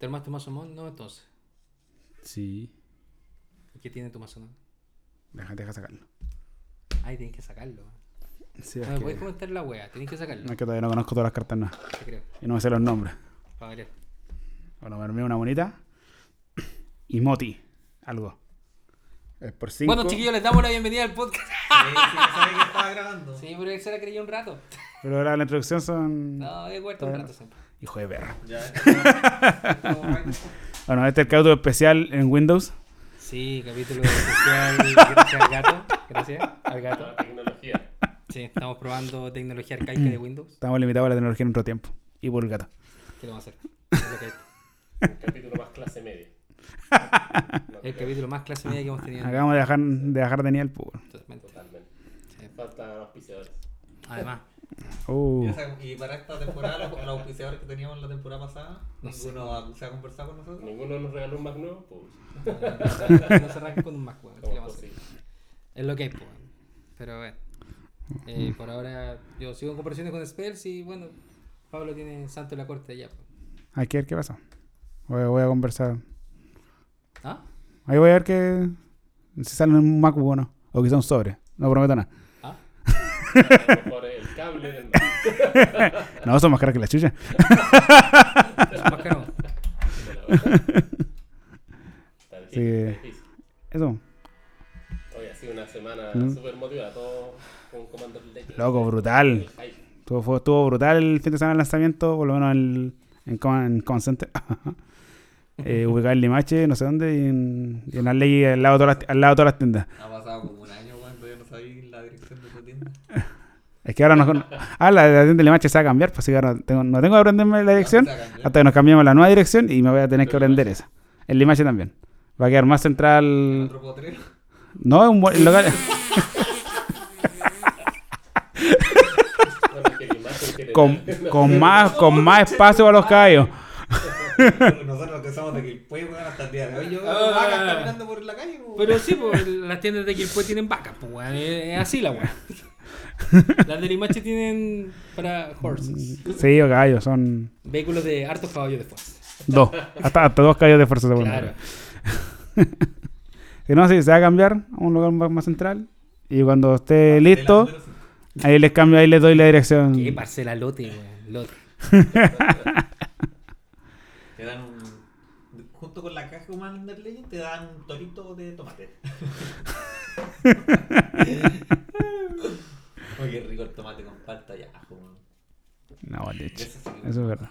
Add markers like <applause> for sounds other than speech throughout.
¿Te armaste un mazo mod? No, entonces. Sí. ¿Y qué tiene tu mazo mod? Deja, deja sacarlo. Ay, tienes que sacarlo. Sí, No me que, puedes comentar la wea, tienes que sacarlo. no es que todavía no conozco todas las cartas nada. Te creo. Y no me sé los nombres. Para variar. Bueno, me armé una bonita. Y Moti. Algo. Es por 5. Bueno, chiquillos, les damos la bienvenida al podcast. Sí, sí, sabía que estaba grabando. Sí, pero él se la creía un rato. Pero ahora la introducción son. No, he vuelto un rato siempre. Hijo de perra. Ya. <laughs> Bueno, este es el cauto especial en Windows. Sí, capítulo especial. <laughs> Gracias al gato. Gracias al gato. La tecnología. Sí, estamos probando tecnología arcaica de Windows. Estamos limitados a la tecnología en otro tiempo. Y por el gato. ¿Qué le vamos a hacer? Un capítulo más clase media. <laughs> El capítulo más clase media que hemos tenido. Acabamos de dejar de, dejar de nivel, pues. Totalmente. Totalmente. Sí. Faltan auspiciadores. Además, Uh, Y esa- Y para esta temporada, los, los auspiciadores que teníamos la temporada pasada, No ninguno ha- se ha conversado con nosotros. Ninguno nos regaló un Mac nuevo, pues. no se arranca con un Mac. Es lo que hay, pues. Pero bueno. Eh, por ahora, yo sigo en conversaciones con Spells y bueno, Pablo tiene santo en la corte allá. pues. hay que ver qué pasa. Voy, voy a conversar. ¿Ah? Ahí voy a ver que si sale un MacBook o no. O quizá un sobre. No prometo nada. ¿Ah? El cable. <laughs> No, son más caras que la chucha. Es más caro. Está Sí. está. Eso. Hoy ha sido una semana Mm. súper motivada, todo con Commander Legends. Loco, brutal. El. Estuvo, fue- estuvo brutal el fin de semana del lanzamiento, por lo menos en, en, en Command Center. <laughs> eh, ubicado en Limache, no sé dónde, y en, y en Arley, al lado, de todas las, al lado de todas las tiendas. Ha pasado como un año, weón, todavía no sabía la dirección de tu tienda. Es que ahora no. con- <laughs> Ah, la, tienda de Limache se va a cambiar, pues así que ahora no tengo, no tengo que aprenderme la dirección hasta que nos cambiemos la nueva dirección y me voy a tener que aprender esa. En Limache también. Va a quedar más central. Otro potrero. No, es un buen local. <laughs> Con, con más, con más espacio para los caballos. <laughs> Nosotros que somos de Quilpué, weón, hasta el día de hoy. Yo veo Ah. vacas caminando por la calle, weón. Pero sí, pues las tiendas de Quilpue tienen vacas, pues weón. Es, es así la weón. <laughs> Las de Limache tienen para horses. Sí, o caballos, son Vehículos de hartos caballos de fuerza. dos. Hasta, hasta dos caballos de fuerza se Claro. <laughs> Si no, sí, se va a cambiar a un lugar más, más central. Y cuando esté listo, número ahí les cambio, ahí les doy la dirección. Qué parcela lote, weón. Lote. <laughs> Te dan un. Junto con la caja Commander Legend, te dan un torito de tomate. Oye, rico el tomate con palta y ajo. No, leche. Eso sí Eso es verdad.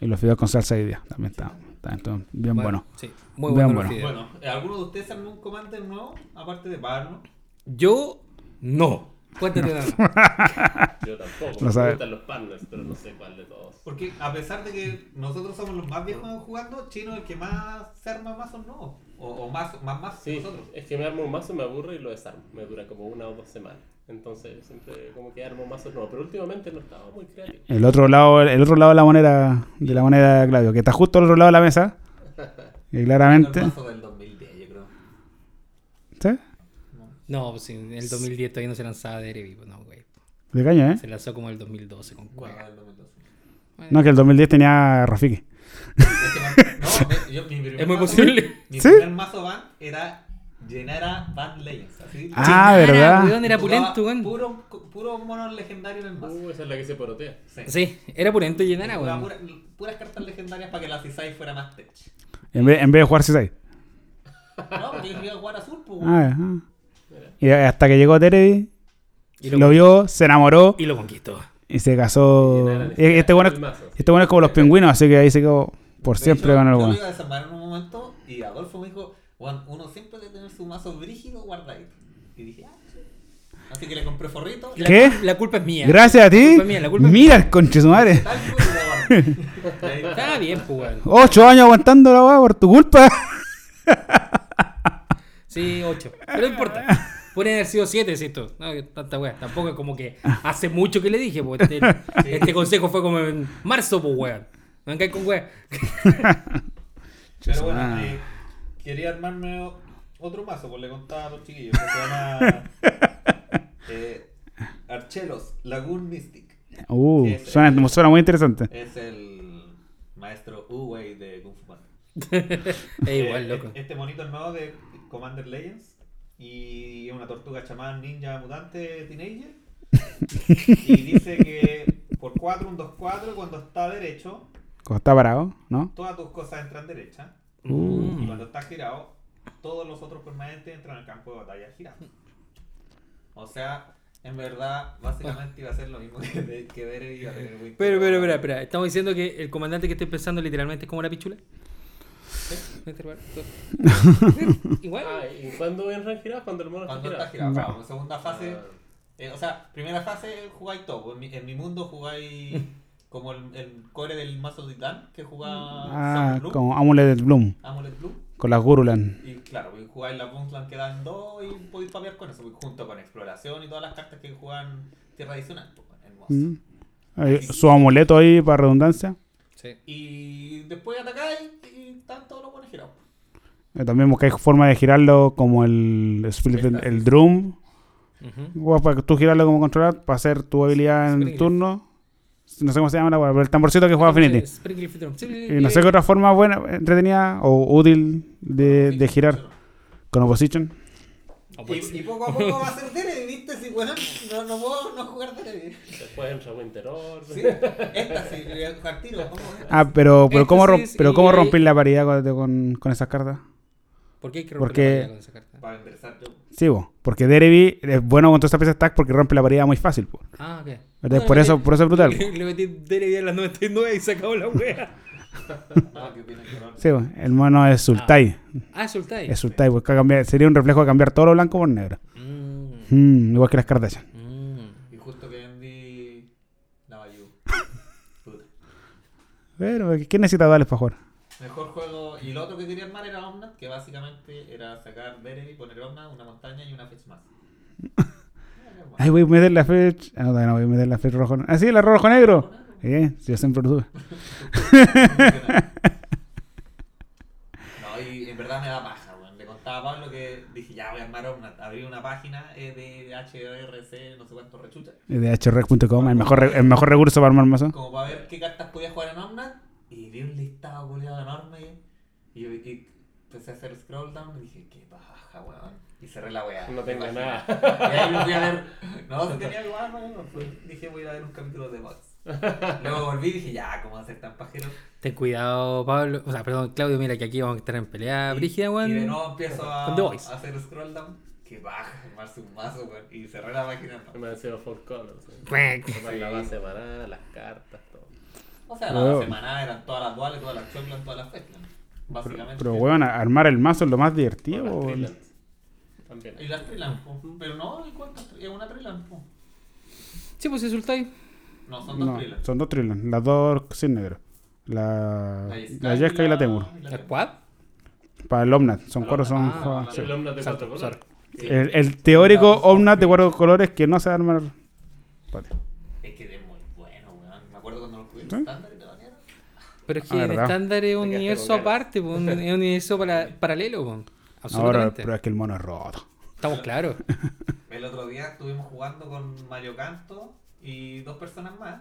Y los fideos con salsa de día también está, está, está bien bueno. Sí, muy Bien bueno. bueno. ¿eh, ¿alguno de ustedes armó un Commander nuevo? Aparte de Pablo. Yo no. Cuéntate <laughs> nada. Yo tampoco. Lo me sabe. gustan los partners, pero no sé cuál de todos. Porque a pesar de que nosotros somos los más viejos jugando, Chino es el que más se arma nuevos. O, o más, más, más Sí, nosotros. es que me armo un mazo, me aburro y lo desarmo. Me dura como una o dos semanas. Entonces siempre como que armo mazos nuevos. Pero últimamente no estaba muy creativo. El otro lado, el otro lado de la moneda, de la moneda Claudio, que está justo al otro lado de la mesa. <laughs> Y El claramente. mazo del 2010, yo creo. ¿Sí? No, pues sí, en el 2010 todavía no se lanzaba de Erevi, pues no, güey. De caña, ¿eh? Se lanzó como el 2012 con No, cueva. del 2012. No, que el 2010 tenía Rafiki. Es que man- no, <laughs> yo- mi primer Es muy mazo- posible. Mi ¿Sí? primer mazo van era Llenara Van Legends. Así, Ah, Chinara, ¿verdad? weón, era pulento, weón. Puro, puro mono legendario en el mazo. Uh, esa es la que se porotea. Sí. Sí, era pulento y llenara, weón. pura- puras cartas legendarias para que la Cisai fuera más tech. En vez, en vez de jugar 6 No, porque yo quería jugar azul, pues. Ah, ah. Y hasta que llegó Terebi, Y lo vio, se enamoró y lo conquistó. y se casó. Y Este bueno, este bueno es como los pingüinos, así que ahí se quedó por De siempre hecho, con el Yo bueno. lo iba a desarmar en un momento y Adolfo me dijo, Uno siempre debe tener su mazo brígido guardadito. Y dije, ah, sí. Así que le compré forrito. La, ¿Qué? La culpa es mía. Gracias a La ti. culpa es mía, la culpa es Mira el conche su madre. La <laughs> Está bien, pues, weón. Ocho años aguantando la weá por tu culpa. Sí, 8. Pero no importa. Pueden haber sido 7, ¿cierto? No, que tanta weá. Tampoco es como que hace mucho que le dije, pues este, este consejo fue como en marzo, pues weón. No con weá. Pero bueno, Ah. eh, quería armarme otro mazo, pues le contaba a los chiquillos. Que se llama <laughs> eh, Archelos Lagoon Mystic. Uh, suena, suena muy interesante. Es el maestro Uwei de Kung <laughs> Es igual, Eh, loco. Este monito es nuevo de Commander Legends. Y es una tortuga chamán ninja mutante teenager. <laughs> y dice que por 4, un 2-4, cuando está derecho, Como está parado, ¿no? todas tus cosas entran derechas. Uh. Y cuando está girado, todos los otros permanentes entran al campo de batalla girado. O sea, en verdad, básicamente iba a ser lo mismo que, que Dere iba a tener Wing Pero, pero, Commander. espera, espera. Estamos diciendo que el comandante que estoy pensando literalmente es como una pichula. ¿Eh? <laughs> Igual. Ah, ¿y cuándo entran girados? Cuando el mono está Cuando está girado. girado, en segunda fase. Ah, eh, o sea, primera fase jugáis todo. En mi, en mi mundo jugáis como el, el core del mazo de Titán, que jugaba Ah, Bloom, como Amulet Bloom, Amulet Blue. con las Gurulan. Y claro, pues, jugáis la Boomsland que dan dos y podéis papear con eso, pues, junto con exploración y todas las cartas que juegan tierra adicional. pues, hermoso. Mm. Su amuleto ahí, para redundancia. Sí. Y después atacáis y están todos los buenos girados. Eh, También buscáis forma de girarlo como el, Split- el, el Drum. Ujú. Bueno, para tú girarlo como controlar, para hacer tu habilidad en Springleaf. turno. No sé cómo se llama la pero el tamborcito que juega Affinity. Y no sé qué otra forma buena, entretenida o útil de, de girar con Opposition. Y, y poco a poco va a ser Dere, ¿viste? Si, bueno, no, no puedo no jugar Dere. Después entra Winter Orb. Sí, esta sí, voy a jugar tiro. vamos a ver. Ah, pero, pero ¿cómo, rom- pero ¿cómo romper la paridad con, con, con esas cartas? ¿Por qué hay que Porque- romper la paridad con esa carta? Para enderezar yo. Sí, bo, porque Derevi es bueno contra esta pieza stack porque rompe la paridad muy fácil. po. Ah, ok. Entonces, No, por, le- eso, por eso es brutal. <laughs> Le, le metí Derek a las 99 y se acabó la wea. No, <laughs> ¿qué opinas? Sí, el mono es Sultai. Ah, soltáis. Es Sultai, pues, que cambia- sería un reflejo de cambiar todo lo blanco por negro. Mm, Mm, igual que las Kardashian. mm. Y justo que Bayou. <laughs> Puta. Pero, ¿qué necesita duales para jugar? Mejor juego. Y lo otro que quería armar era Omnat, que básicamente era sacar Derevi, poner Omnat, una montaña y una fetch más. <laughs> Ay, voy a meter la fetch. Ah, no, no voy a meter la fetch rojo. Ah, sí, la rojo negro. Eh, yo siempre lo tuve. <laughs> No, y en verdad me da paja, weón. Le contaba a Pablo que dije, ya voy a armar Omnat. Abrí una página eh, de HRC, no sé cuánto rechucha. De hrec.com, el mejor, el mejor recurso para armar mazo. Como para ver qué cartas podía jugar en Omnat. Y vi un listado culiado enorme. Y, yo- y empecé a hacer scroll down y dije, qué paja, weón. Y cerré la weá. No tengo nada. Y ahí me fui a ver. No, si tenía igual, weón. Fui- Dije, voy a ver un capítulo de Box. Luego volví y dije, ya, ¿cómo va a ser tan pajero? Ten cuidado, Pablo. O sea, perdón, Claudio, mira que aquí vamos a estar en pelea Y- brígida, Y de weón. nuevo empiezo a, a hacer scroll down. Qué baja, armarse un mazo, weón. Y cerré la página. no. Me han sido four colors. ¿eh? Tomar la base maná, las cartas, todo. O sea, la Oh. semana eran todas las duales, todas las choclas, todas las fechas. Básicamente. Pero, weón, armar el mazo es lo más divertido. Las. También. Y las trilan, po. Pero no, ¿y cuántas? Es una trilan, po. Sí, pues insultáis. No, son dos No, trilan. son dos Trillan, las dos sin negro. La, la Jeska y la Temur. ¿El quad? Para el Omnat, son cuatro, son. Ah, juegos- vale. sí. El Omnat de Exacto, cuatro colores. Sí. el, el teórico Omnat de cuatro colores que no se va a armar. Espérate. Es que es muy bueno, weón. Me acuerdo cuando lo jugué en ¿Sí? estándar. Pero es que Ah, en estándar es un Te universo aparte, pues, un, es un universo para- paralelo. pues. Ahora, Absolutamente. pero es que el mono es roto. Estamos claros. <laughs> El otro día estuvimos jugando con Mario Canto y dos personas más.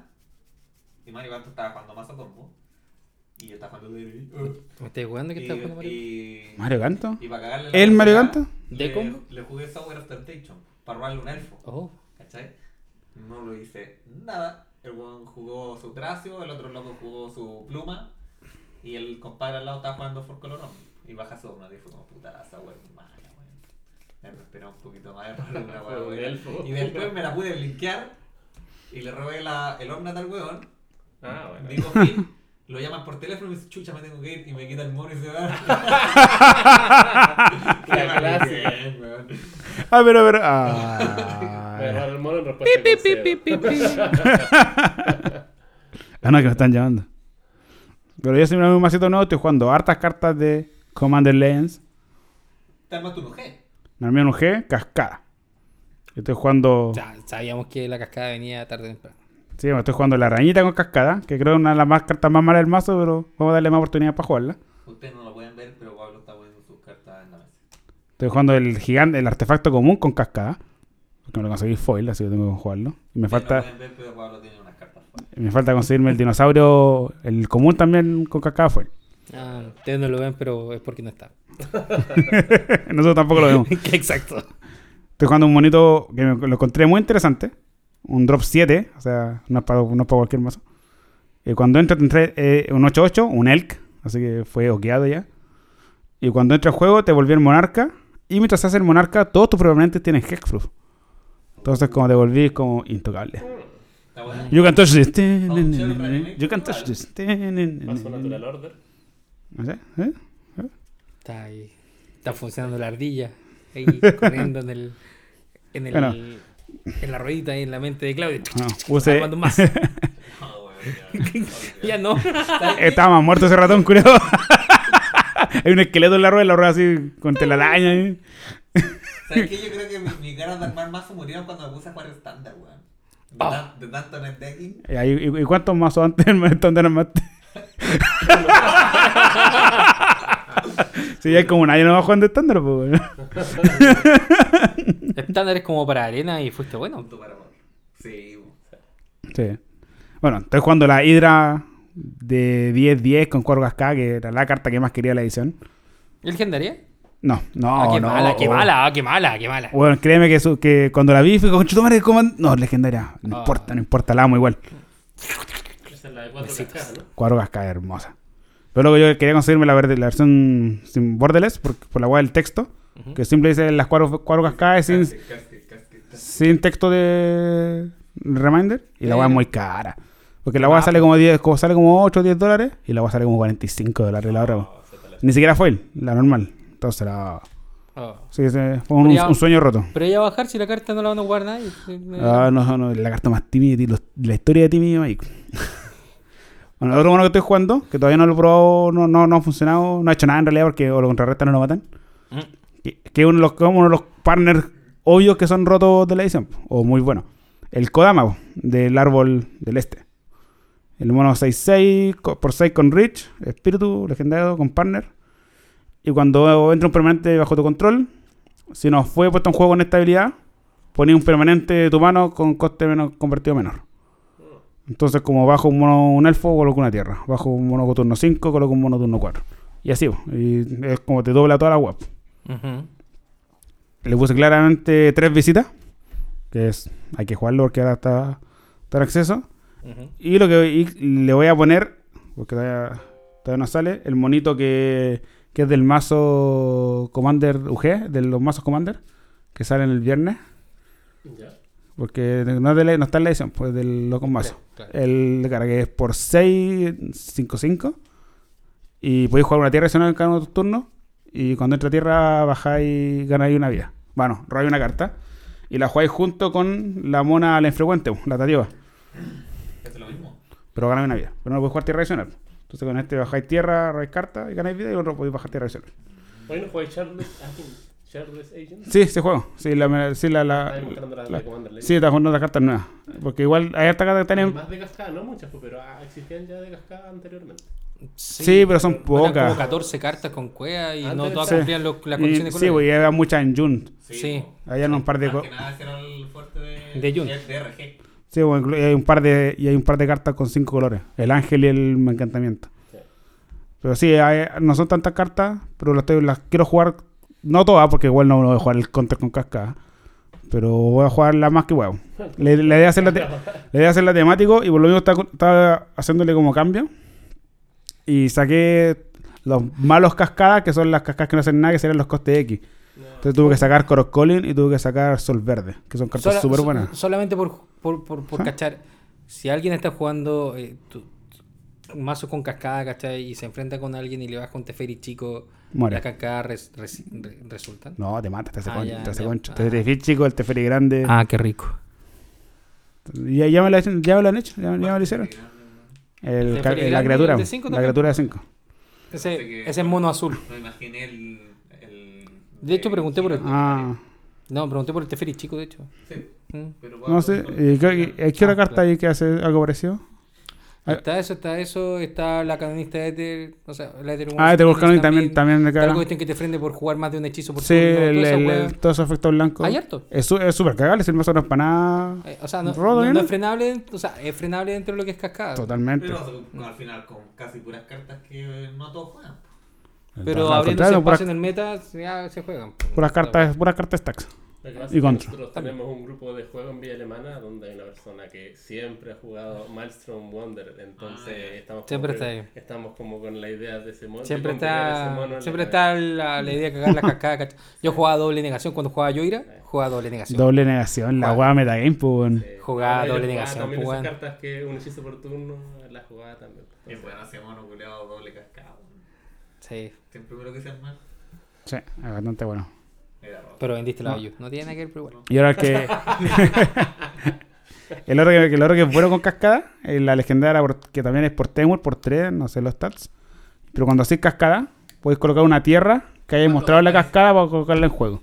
Y Mario Canto estaba jugando mazo combo. Y yo estaba jugando de ¿Me estáis jugando que y, está jugando Mario? y, ¿Mario Canto? y para cagarle ¿El Mario Canto? ¿De le- combo? Le jugué Software of Temptation para robarle un elfo. Oh. ¿Cachai? No lo hice nada. El weón jugó su Tracio, el otro loco jugó su pluma. Y el compadre al lado estaba jugando For Color Y baja su una y fue como puta esa weón mala, weón. Me esperaba un poquito más de una <laughs> weón. Y después me la pude blinkear. Y le robé la, el Omnat al weón. Ah, bueno. Digo fin. Lo llaman por teléfono y me dice, chucha, me tengo que ir. Y me quita el mono y se va. <laughs> <laughs> La weón. Ah, pero, pero. Ah, agarraron el mono en respuesta Pi, a pi, pi, pi, pi. <laughs> ah, no, que me están llamando. Pero yo siempre me un masito nuevo, estoy jugando hartas cartas de Commander Legends. Te armaste un G. Me armé un G, cascada. Yo Estoy jugando. Ya, sabíamos que la cascada venía tarde o temprano. Sí, me estoy jugando la arañita con cascada, que creo que es una de las más cartas más malas del mazo, pero vamos a darle más oportunidad para jugarla. Ustedes no lo pueden ver, pero Pablo está poniendo sus cartas en la mesa. Estoy jugando el gigante, el artefacto común con cascada. Porque no lo conseguí foil, así que tengo que jugarlo. Y me falta, No pueden ver, pero Pablo tiene unas cartas fuera. me falta conseguirme el dinosaurio, el común también con cascada foil. Ah, ustedes no lo ven, pero es porque no está. <laughs> Nosotros tampoco lo vemos. <laughs> Exacto. Estoy jugando un monito que me- lo encontré muy interesante. Un drop 7, o sea, no es para, no es para cualquier mazo. Y cuando entra, te entré eh, un 8-8, un Elk, así que fue oqueado ya. Y cuando entra el juego, te volví el monarca. Y mientras haces el monarca, todos tus permanentes tienen hexproof. Entonces, como te volví como intocable. You can touch this. You can touch this. Paso Natural Order. No sé, ¿eh? Está ahí. Está funcionando la ardilla. Ahí <laughs> corriendo en el. En, el, Bueno. en la ruedita ahí en la mente de Claudio. No, use- Armando más. Ah, <laughs> <laughs> ya. no. Estaba más muerto ese ratón, curado. Hay un esqueleto en la rueda, la rueda así con telaraña. ahí. ¿Sabes <laughs> qué? Yo creo que mi- mis ganas de armar mazo murieron cuando me puse a jugar estándar, weón. De, Ah. tan- de tanto netdecking. ¿Y, y, y cuántos mazos antes del estándar armaste? sí, hay como un año no va jugando estándar, pues. weón. <laughs> Estándar es como para arena y fuiste bueno. Punto para amor. Sí. Sí. Bueno, estoy jugando la Hydra de 10-10 con Cuervo Cascada, que era la carta que más quería la edición. ¿Legendaria? No, no, ah, qué no. mala, qué oh. mala, ah, qué mala, qué mala. Bueno, créeme que, su- que cuando la vi fue con Chutomare Command. No, legendaria. No Ah. importa, no importa, la amo igual. Esa es la de cuatro cascadas, ¿no? Cuadro cascada hermosa. Pero luego yo quería conseguirme la, verde- la versión sin borderless por, por la hueá del texto. Que siempre dice las cuadros, cuadro cascadas sin, Casque, casque, casque, casque. sin texto de reminder. Y la hueá es muy cara. Porque la Ah. sale como 10, como sale como 8 o 10 dólares. Y la hueá sale como 45 dólares la otra. La- Ni siquiera fue la normal. Entonces la. Oh. Sí, ese fue un, Pero ya- un sueño roto. Pero ya bajar si la carta no la van a jugar nadie. Ah, no, no, la carta más tímida los- la historia de Timmy Mike. <laughs> bueno, el otro mono que estoy jugando, que todavía no lo he probado, no, no, no ha funcionado, no ha hecho nada en realidad porque o lo contrarrestan o lo matan. Mm. Que que es uno de los, uno de los partners obvios que son rotos de la edición, o muy buenos. El Kodama, del árbol del este. El mono 6-6 co- por 6 con Rich, espíritu, legendario, con partner. Y cuando entra un permanente bajo tu control, si no fue puesto en juego con esta habilidad, ponía un permanente de tu mano con coste menos convertido menor. Entonces, como bajo un mono un elfo, coloco una tierra. Bajo un mono con turno 5, coloco un mono turno 4. Y así, y es como te dobla toda la web. Le puse claramente tres visitas, que es, hay que jugarlo porque ahora está, está en acceso. Y lo que y le voy a poner, porque todavía, todavía no sale, el monito que, que es del mazo Commander UG, de los mazos Commander, que salen el viernes. Ya. Porque no, es de la- no está en la edición, pues del loco mazo. Claro. El de cara que es por 6, 5, 5. Y podéis jugar una tierra adicional en cada uno de tus turnos. Y cuando entra tierra, bajáis, ganáis una vida. Bueno, robáis una carta. Y la jugáis junto con la mona, la infrecuente, la tativa. Es lo mismo. Pero ganáis una vida. Pero no podéis jugar tierra adicional. Entonces con este bajáis tierra, robáis carta y ganáis vida. Y otro podéis bajar tierra adicional. Hoy no jugáis Charles, ah. Charles Agent. Sí, ese juego. Sí, la, sí, la, la, la, la- de sí, está jugando otras cartas nuevas. Porque igual hay hartas cartas que tienen. más de cascada, no muchas, pues, pero ah, existían ya de cascada anteriormente. Sí, pero son Eran como pocas. 14 cartas con cueva y no Antes- todas Sí. cumplían los- las Y- condiciones sí, de pues y había muchas en June. Sí. po. Había un par de Más que nada ese era el fuerte de, De Jun. de RG. Sí, bueno, y hay un par de y hay un par de cartas con cinco colores, el ángel y el encantamiento. Sí. Pero sí, hay- no son tantas cartas, pero las, quiero jugar no todas porque igual no voy a jugar el counter con cascada. Pero voy a jugar las más que huevo. Le, le idea hacerla te- la idea es hacerla temático y por lo mismo estaba, estaba haciéndole como cambio. Y saqué los malos cascadas, que son las cascadas que no hacen nada, que serían los costes X. Entonces tuve que sacar Coroscolin y tuve que sacar Sol Verde, que son cartas súper so- buenas. solamente por, por, por, por Ajá. cachar, si alguien está jugando eh, tu- un mazo con cascada, ¿cachai? Y se enfrenta con alguien y le baja un Teferi chico, Muere. las cascadas res- res- re- resultan. No, te mata, te hace Ah, concha, ya, te hace ya. concha. Ah. Te Teferi chico, el Teferi grande. Ah, qué rico. Ya, ya, me lo, han- ya me lo han hecho, ya, ya me lo hicieron. El, ¿Teferi ca- grande, la criatura, el de cinco la criatura de 5. Ese, ese es mono azul. No imaginé el. De hecho, pregunté por el- Ah, No, pregunté por el Teferi chico, de hecho. Sí, Mm. pero no sé. ¿Y qué, qué- qué otra Ah, carta claro. ahí que hace algo parecido? Ah. Está eso, está eso, está la canonista de Ether, o sea, la Ether Ah, Ether Volcanic también, también la cuestión que te frente por jugar más de un hechizo por Sí, todos esos efectos blancos. Hay harto. Es su- es súper cagable, si el mazo no es para nada. Eh, o sea, no, Rodo, no- es frenable, o sea, es frenable dentro de lo que es cascada. Totalmente. Pero no, al final con casi puras cartas que eh, no todos juegan. Pero abriendo espacio puras, en el meta, ya se juegan. puras cartas, puras cartas stacks. Y contra. Nosotros tenemos un grupo de juego en Villa Alemana donde hay una persona que siempre ha jugado Maelstrom Wonder. Entonces Ah, estamos, como Siempre que- está ahí. estamos como con la idea de ese mono. Siempre ese está, mono siempre la está la, la idea de cagar la cascada. Yo jugaba doble negación cuando jugaba Yoira, jugaba doble negación. Doble negación, la Juega. guada metagame, pues. Sí. Jugada Ahora yo doble jugaba negación, También pues, esas bueno. cartas que un hechizo por turno, la jugaba también. Es bueno ese mono culeado doble cascado. Sí, Siempre lo que sean mal. Sí, es bastante bueno. Pero vendiste la No. No tiene nada que ver, pero igual. Y ahora el que. <laughs> el, otro que, el otro que es bueno con cascada, es la legendaria, que también es por Temur, por 3, no sé los stats. Pero cuando haces cascada, puedes colocar una tierra que hayas mostrado en la cascada para colocarla en juego.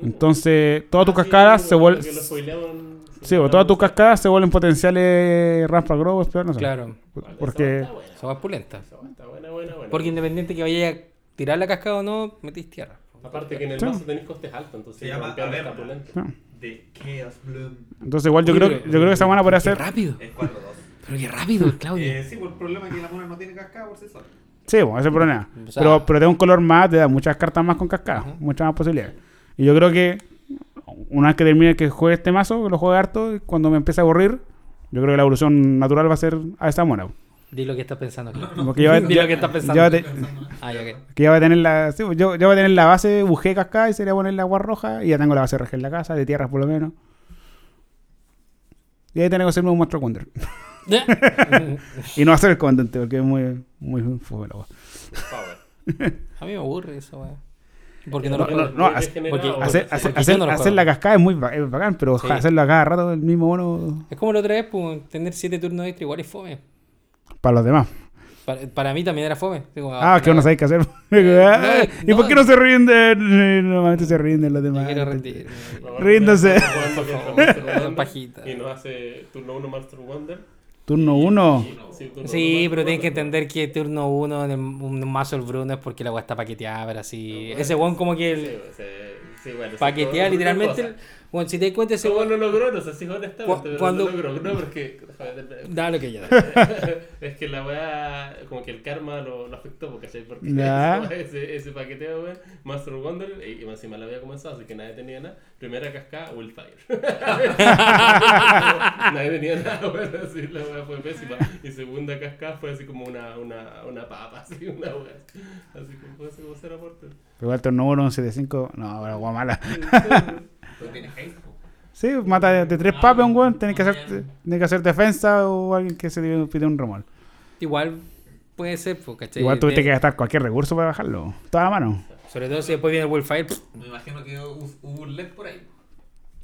Entonces, todas tus Ah, sí, cascadas se vuelven. Sí, o todas tus cascadas se vuelven potenciales Rampa Growers, pero no sé. Claro, Porque. esa va buena. esa va pulenta. Esa va está buena, buena, buena. Porque independiente que vaya a tirar la cascada o no, metís tierra. Aparte que en el Sí. mazo tenéis costes altos, entonces Se llama Averna. no. De Chaos Bloom. Entonces, igual yo creo, yo creo que esa buena podría ser. rápido. Es 4-2. Pero qué rápido, <laughs> Claudio. Eh, sí, pues el problema es que la mona no tiene cascada por sí sola. Sí, bueno, ese es el problema. O sea- pero, pero te da un color más, te da muchas cartas más con cascada, Ajá. muchas más posibilidades. Y yo creo que una vez que termine que juegue este mazo, que lo juegue harto, y cuando me empiece a aburrir, yo creo que la evolución natural va a ser a esta mona. Di lo que estás pensando aquí. Porque ya va, <laughs> Di ya- lo que estás pensando. ya te- Ah, ya, ok. que ya va a tener la. sí, yo, va a tener la base bujé cascada y sería poner la agua roja. Y ya tengo la base RG en la casa, de tierras por lo menos. Y ahí tengo que hacerme un Monster Wonder. <laughs> y no hacer el comandante, porque es muy, muy fome la. A mí me aburre eso, weón. Porque no, No, lo no, no, Hacer, hacer, yo no la cascada es muy es bacán, pero Sí. hacerlo a cada rato el mismo mono Es como la otra vez, pues, tener 7 turnos extra igual es fome. para los demás. Para, para mí también era fome. Digo, Ah, que uno sabe qué hacer. <laughs> Eh, <laughs> ¿Y no, por qué no se rinden? Normalmente se rinden los demás. quiero rendir. Wonder Pajita. Y nos hace turno 1 Master Wonder. Turno 1. Sí, pero tienes que entender que turno 1 en un mazo el Bruno es porque la weá está paqueteada, pero así. Ese weón como que el- Sí, sí, sí, bueno, paquetea sí, literalmente. Bueno, si te das cuenta, ese weón no logró, no sé si honestamente, pero cuando- no logró. No, porque. Da lo que ya <laughs> es que la weá, como que el karma lo, lo afectó, ¿cachai? Porque Ya. <laughs> ese, ese paqueteo, weón, Master Wonder, y, y más encima la había comenzado, así que nadie tenía nada. Primera cascada, Wildfire. <laughs> nadie tenía nada, weón, así la weá fue pésima. Y segunda cascada fue así como una, una, una papa, así, una weá. Así como fue así como ser aporte. Pero igual turno 1, 7-5. No, la agua mala. Pero tiene haste, po. Sí, mata de, de tres papas un weón. Tienes que, hacer, tienes que hacer defensa o alguien que se pide un remol. Igual puede ser, pues, ¿cachai? Igual tuviste De- que gastar cualquier recurso para bajarlo. Toda la mano. Sobre todo si después viene el Wildfire. pff, Me imagino que hubo un LED por ahí.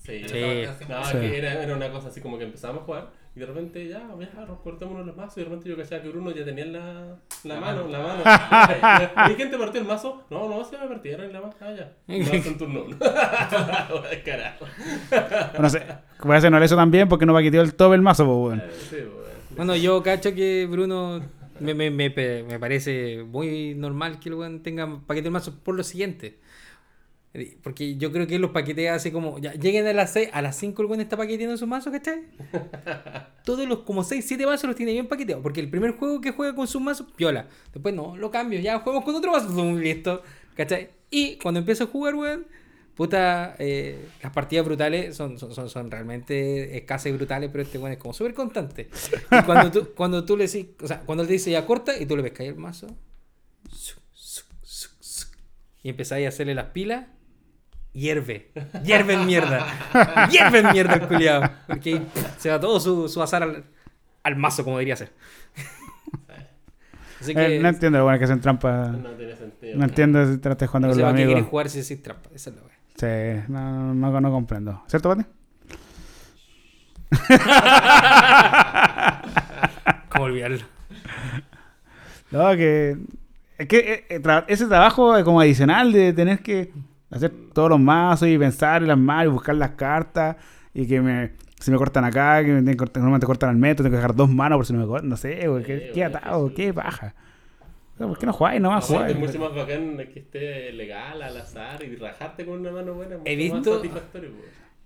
Sí. Sí. No, Sí. era, era una cosa así como que empezamos a jugar y de repente ya, ya, cortémonos los mazos y de repente yo cachaba que Bruno ya tenía en la, la, La mano, mano. la mano. <laughs> ¿Y quién te partió el mazo? No, no, se me partieron en la mano. Ah, ya. <laughs> No, es un turno uno. <laughs> Carajo. No sé. Voy a hacer no eso también porque no paqueteó el top el mazo, pues, weón. Eh, Sí, bueno. Bueno, yo cacho que Bruno me, me, me, me parece muy normal que el weón tenga paquete de mazo por lo siguiente. Porque yo creo que los paquetea así como. Ya, lleguen a las 6, a las 5 el weón está paqueteando su mazo, ¿cachai? <laughs> Todos los como 6, 7 mazos los tiene bien paqueteados. Porque el primer juego que juega con sus mazos, piola. Después no, lo cambio, ya jugamos con otro mazo, <laughs> listo. ¿Cachai? Y cuando empiezo a jugar, weón, puta, eh, las partidas brutales son, son, son, son realmente escasas y brutales, pero este weón es como súper constante. Y cuando tú, cuando tú le decís, o sea, cuando él te dice ya corta y tú le ves caer el mazo, y empezáis a hacerle las pilas, hierve, hierve en mierda, hierve en mierda el culiado, porque se va todo su, su azar al, al mazo, como diría ser. Así que, Eh, no entiendo, bueno, que hacen trampa. No tiene sentido. No entiendo si te estás jugando no con los para qué quieres amigos. jugar si decís trampa, esa es la wea. Sí, no, no, no comprendo. ¿Cierto, Pati? <laughs> ¿Cómo olvidarlo? No, que. Es que eh, eh, tra- ese trabajo es como adicional de tener que hacer todos los mazos y pensar en las manos y buscar las cartas y que me. Si me cortan acá, que me cortar- normalmente cortan al metro, tengo que dejar dos manos por si no me cortan. No sé, güey. ¿Qué, qué atado? ¿Qué sea, ¿Por qué no jugáis? No más Sí, jugáis. es mucho más bacán que esté legal, al azar y rajarte con una mano buena. es He más visto- satisfactorio.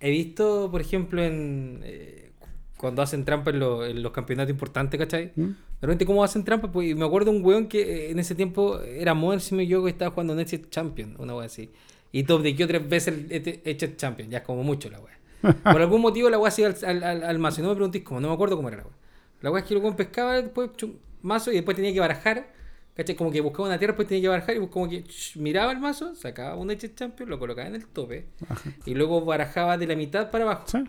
He visto, por ejemplo, en eh, cuando hacen trampa en, lo- en los campeonatos importantes, ¿cachai? ¿Mm? De repente, ¿cómo hacen trampa? Pues y me acuerdo de un weón que eh, en ese tiempo era Modern, si me equivoco, y estaba jugando Next Champion, una wea así. Y top de tres veces el Next Champion, ya es como mucho la wea. Por algún <laughs> motivo la wea se iba al, al, al, al mazo. Y no me preguntéis cómo, no me acuerdo cómo era la wea. La wea es que el weón pescaba después chum, mazo y después tenía que barajar. ¿Cachai? Como que buscaba una tierra, después tenía que barajar y como que miraba el mazo, sacaba un Next Champion, lo colocaba en el tope. Y luego barajaba de la mitad para abajo. Sí.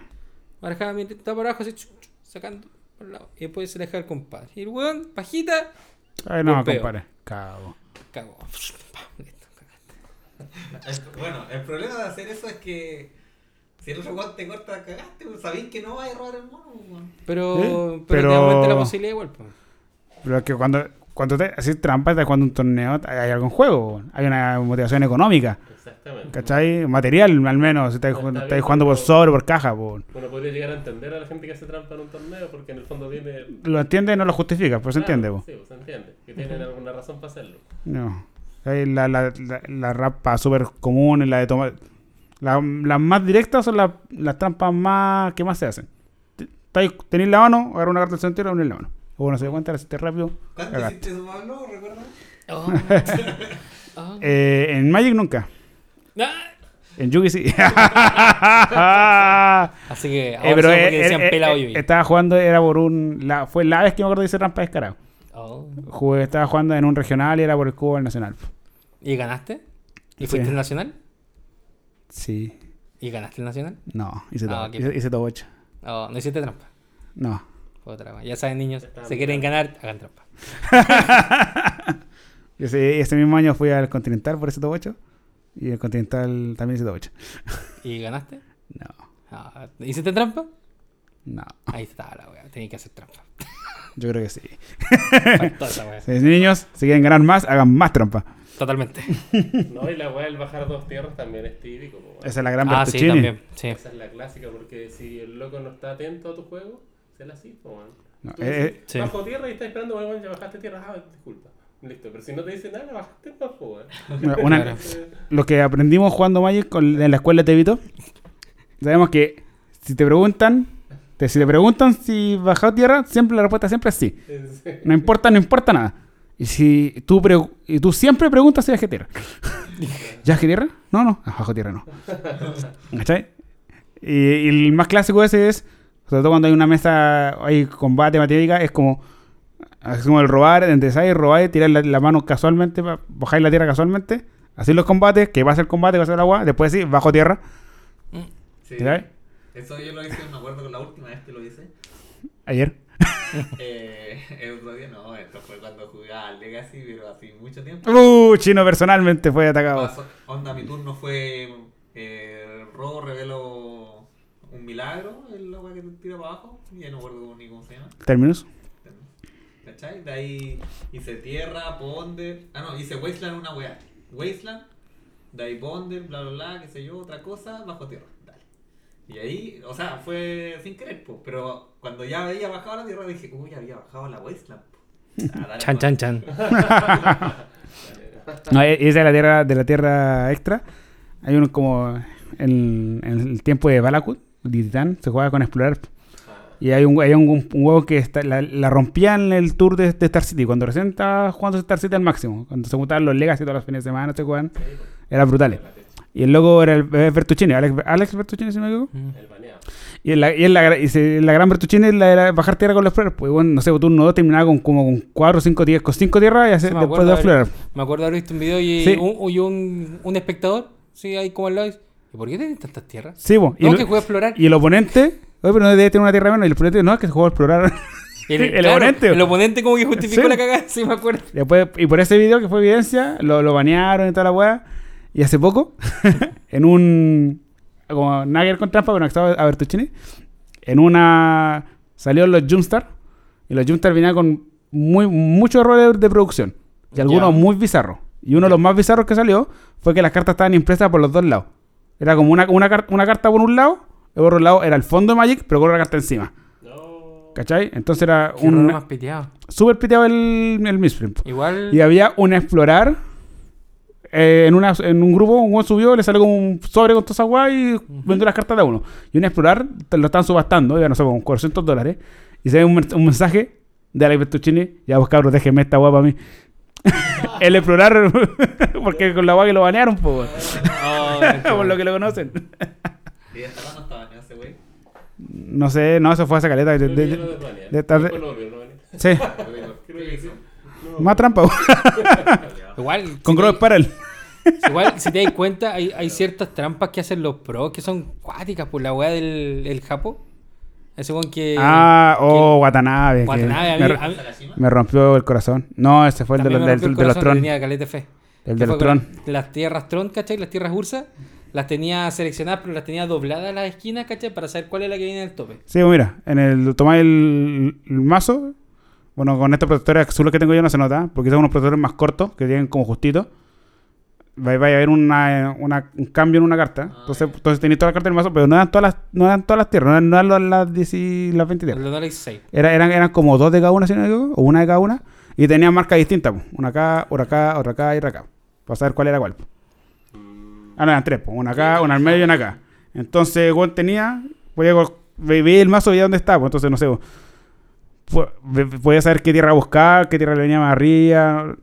Barajaba de la mitad para abajo, así, chu, chu, sacando por el lado. Y después se le dejaba el compadre. Y el weón, pajita, Ay, no, compadre. Cago. cagó. El- bueno, el problema de hacer eso es que si el otro te corta, cagaste, pues, sabéis que no vas a robar el mono, pues. Pero, Sí, pero, pero- te aumenta la posibilidad igual. pues. Pero es que cuando, cuando te haces trampa, estás jugando un torneo, hay algo en juego. Hay una motivación económica. Exactamente. ¿Cachai? Material, al menos. Si estáis Está jugando, estáis jugando por sobre, por caja. po. Uno podría llegar a entender a la gente que hace trampa en un torneo porque en el fondo tiene. Lo entiende y no lo justifica, pero se Claro, entiende. po. Sí, pues se entiende. Que tienen alguna razón para hacerlo. No. Hay la, la, la, la rampa súper común la de tomar. la- las más directas son las, las trampas más que más se hacen. Tenéis la mano, agarrar una carta del cementerio y unir la mano. O no se da cuenta, la hiciste rápido. ¿Cuánto hiciste Pablo? ¿Recuerdas? Oh. Ah. <laughs> Eh, en Magic nunca. Ah. En Yugi sí. <laughs> Así que Eh, ahora pero sí, eh, porque decían eh, pelado eh, estaba jugando, era por un. La, fue la vez que me acuerdo de ese rampa descarado. Oh. Jugué, estaba jugando en un regional y era por el cubo del nacional. ¿Y ganaste? ¿Y Sí. fuiste el nacional? Sí. ¿Y ganaste el nacional? No, hice Ah, todo. ok. Hice, hice todo ocho. Oh, no hiciste trampa. No. Fue otra wea. Ya saben, niños, Está si quieren ganar, hagan trampa. <laughs> Ese, ese mismo año fui al Continental por ese todo ocho. Y el Continental también hice todo ocho. <laughs> ¿Y ganaste? No. Ah, ¿Hiciste trampa? No. Ahí está la wea. Tenías que hacer trampa. Yo creo que sí. Wea. <laughs> Si niños, si quieren ganar más, hagan más trampa. Totalmente. <laughs> No, y la weá del bajar dos tierras también es típico. Esa es la gran Ah, sí, también. Sí. Esa es la clásica, porque si el loco no está atento a tu juego, se la así, weón. No, eh, dices, eh, Sí. Bajo tierra y estás esperando, weón, ya bajaste tierra, ah, disculpa. Listo, pero si no te dice nada, bajaste más, weón. una- lo que aprendimos jugando Magic con- en la escuela de Tevito, sabemos que si te preguntan, si te preguntan si bajado tierra, siempre la respuesta siempre es sí. <laughs> No importa, no importa nada. Y si tú, y tú siempre preguntas si bajé tierra. <laughs> ¿Ya bajé tierra? No, no. Ah, bajo tierra no. <laughs> ¿Cachai? Y, y el más clásico ese es, sobre todo cuando hay una mesa, hay combate, matemática, es como, es como el robar, empezáis, robáis, tirar la, la mano casualmente, ba- bajáis la tierra casualmente, así los combates, que pasa el combate, pasa el agua, después sí, bajo tierra. Sí. ¿Sabes? Eso yo lo hice, me acuerdo con la última vez que lo hice. Ayer. Eh, el otro día no, esto fue cuando jugaba al Legacy, pero así mucho tiempo. Uh, chino personalmente fue atacado. Onda, mi turno fue eh, robo, revelo un milagro, el agua que te tira para abajo, ya no recuerdo ni cómo se llama. Términos. ¿Cachai? De ahí hice tierra, ponder. Ah, no, hice Wasteland una weá. Wasteland, de ahí ponder, bla bla bla, qué sé yo, otra cosa, bajo tierra. Y ahí, o sea, fue sin querer, po, pero cuando ya había bajado la tierra dije, uy, había bajado la Wasteland. <laughs> Ah, dale, Chan, chan, chan. <laughs> No, e- esa de la tierra, de la tierra extra. Hay uno como en, en el tiempo de Balakut, de Titán, se juega con explorar. Y hay un, hay un, un huevo que está, la, la rompía en el tour de, de Star City, cuando recién estaba jugando Star City al máximo. Cuando se juntaban los Legacy todos los fines de semana, se jugaban. Era brutal. Y el loco era el es Bertuccini, Alex, Alex Bertuccini, si no me equivoco. El baneado. Y, en la, y, en la, y se- la gran Bertuccini es la de bajar tierra con los explorar. Pues bueno, no sé, turno 2 terminaba con como con 4 o 5 tierras, con 5 tierras y hacer, Sí, después de explorar. Me acuerdo haber visto un video y, Sí. un, y un, un espectador, sí, ahí como al lado, ¿y por qué tienes tantas tierras? Sí, y, No, lo- que juega a explorar. y el oponente, oye, pero no debe tener una tierra menos. Y el oponente, no, es que se juega a explorar. <laughs> el, el claro, oponente. El oponente como que justificó Sí. la cagada, sí me acuerdo. Después, y por ese video que fue evidencia, lo, lo banearon y toda la weá. Y hace poco, <laughs> en un. Como Nagger con trampa, pero estaba a Bertuccini. En una. Salieron los Jumpstart. Y los Jumpstart venían con muy, muchos errores de producción. Y algunos muy bizarros. Y uno de los más bizarros que salió fue que las cartas estaban impresas por los dos lados. Era como una, una, una carta por un lado el otro lado era el fondo de Magic, pero con una carta encima. No. ¿Cachai? Entonces era Qué un más piteado. súper piteado el, el Misprint. Igual. Y había un explorar. Eh, en, una, en un grupo, un buen subió, le salió como un sobre con toda esa guay y vendió las cartas de uno. Y un explorar te lo están subastando, ya no sé, con 400 dólares. Y se ve un, un mensaje de Alex Bertuccini: Ya vos cabros, déjenme esta guapa a mí. <laughs> el explorar, <laughs> porque con la guay que lo banearon, po. Oh, <laughs> por lo que lo conocen. ¿Y estaba en ese güey? No sé, no, eso fue hace caleta. de- de- de- sí. No, más trampa. Igual. con Grover Parallel. <laughs> Igual, si te das cuenta, hay, hay ciertas trampas que hacen los pros que son cuáticas por la weá del el Japo. Ese weón que. Ah, que- oh, Watanabe. que Watanabe, a mí- r- a mí- me rompió el corazón. No, ese fue el de los, del- rompió el de los corazón, Tron. Tenía caleta de fe. El Que de los Tron. Las tierras Tron, ¿cachai? Las tierras Ursa. Las tenía seleccionadas, pero las tenía dobladas a las esquinas, ¿cachai? Para saber cuál es la que viene en el tope. Sí, pues mira, en el tomáis el, el mazo. Bueno, con estos protectores azules que tengo yo no se nota, porque son unos protectores más cortos, que tienen como justitos. Va, va a haber una, una- un cambio en una carta. Ah, entonces, entonces tenéis toda la carta del mazo, pero no eran todas las, no eran todas las tierras, no eran, no eran las, 10 y las 20 tierras. De 16. Era- eran, eran como dos de cada una, si no me equivoco, o una de cada una, y tenían marcas distintas, pues. una acá, otra acá, otra acá y otra acá, para saber cuál era cuál. Ah, no, eran tres, pues, una acá, una al medio y una acá. Entonces, Gon tenía, podía veía el mazo, veía dónde estaba, pues, entonces, no sé, pues, podía saber qué tierra buscar, qué tierra le venía más arriba.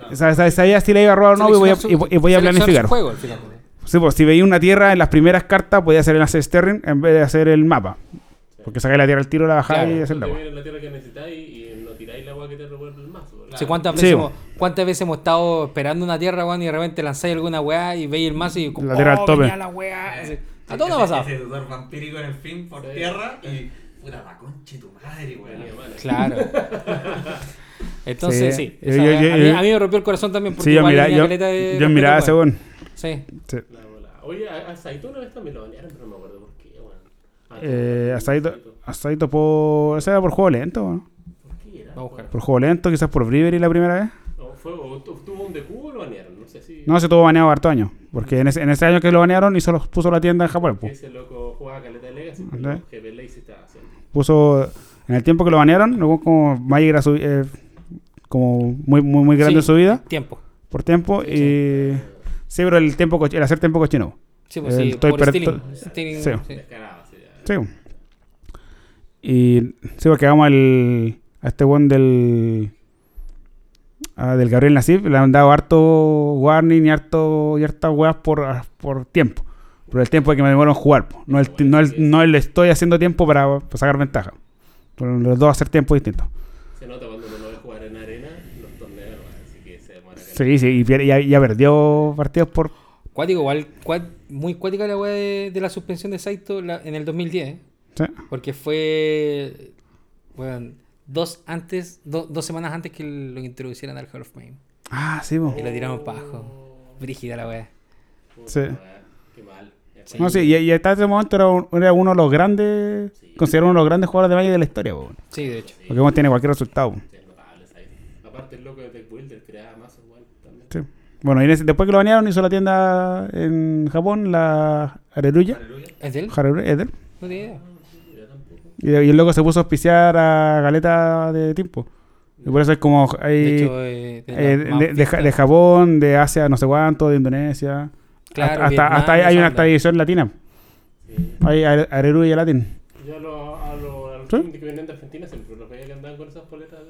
Claro. Sa- sa- Sabía si le iba a robar o no, y voy a, y voy- y voy a su planificar. juego, al final. Sí, pues, si veía una tierra en las primeras cartas, podía hacer el hacer Sterling en vez de hacer el mapa. Porque sacáis la tierra al tiro, la bajáis Claro. y hacer la Te agua. viene la tierra que necesitáis y no tiráis la agua que te revuelve el mazo. ¿verdad? Sí, ¿cuántas, Sí, veces bo. hemos, ¿Cuántas veces hemos estado esperando una tierra, weón, y de repente lanzáis alguna weá y veis el mazo y como, La tierra al oh, tope. venía la weá. Así. A todos nos ha pasado. Ese vampírico en el film por Sí. tierra y. Puta, la concha de tu madre, weón. Claro. <laughs> Entonces, Sí. sí. Yo- esa yo- yo- a, mí, yo- a mí me rompió el corazón también porque Sí, yo miraba, yo, caleta de yo miraba a ese weón. Sí. Sí. La bola. Oye, a, a Saito una vez también lo banearon, pero no me acuerdo por qué, weón. Ah, Eh, por- asadito, asadito por. Ese era por juego lento, ¿no? ¿Por qué era? Voy a buscar. Por juego lento, quizás por Bravery la primera vez. O fue, o tu- tuvo un DQ o lo banearon, no sé si. No, se tuvo baneado harto año. Porque en ese, en ese año que lo banearon y solo puso la tienda en Japón. Ese loco jugaba caleta de Legacy, pero GP Lazy estaba haciendo. Puso. En el tiempo que lo banearon, luego como Magic era su- eh, como muy, muy, muy grande Sí. en su vida, Tiempo. por tiempo. Y. Sí, pero el tiempo el hacer tiempo cochino. Sí, pues El sí, estoy por stealing. sí. sí. Sí. Sí. Y. Sí, porque vamos al. A este one del. ah, del Gabriel Nasif, le han dado harto warning y harto y hartas weas por, por tiempo. Por el tiempo que me demoro en jugar. po. No, el, no, el, no el estoy haciendo tiempo para, para sacar ventaja. Pero los dos hacer tiempo distinto. Se nota cuando uno no ve jugar en arena los torneos, weón, así que se demora caleta. Sí, sí, y ya, ya perdió partidos por. Cuático, igual, cuat- muy cuática la weá de, de la suspensión de Saito la- en el 2010, ¿eh? Sí. Porque fue. Bueno, dos antes, do- dos semanas antes que lo introducieran al Hall of Fame. Ah, sí, po. Y lo tiraron para abajo. Brígida la weá. Sí. Qué mal. Sí. No, sí, y, y hasta ese momento era, un- era uno de los grandes. Sí. Considerado uno de los grandes jugadores de Magic de la historia, po. Sí, de hecho. Porque uno tiene cualquier resultado. Sí, es notable, ¿sabes? Aparte el loco de Deck Builder creaba. Sí. Bueno, y ese- después que lo banearon, hizo la tienda en Japón, la Areruya. ¿Es de él? Hareruya, es de él. No tenía idea. Y, y el loco se puso a auspiciar a Galeta de tiempo. Y por eso es como hay De hecho, eh, eh, las más de, de, de Japón, de Asia, no sé cuánto, de Indonesia. Claro, hasta, hasta, Vietnam, hasta hay, hay una tradición latina. Sí. Hay Are- Areruya latín. Yo a los a los- ¿Sí? que vienen de Argentina siempre los veía que andaban con esas poletas de. de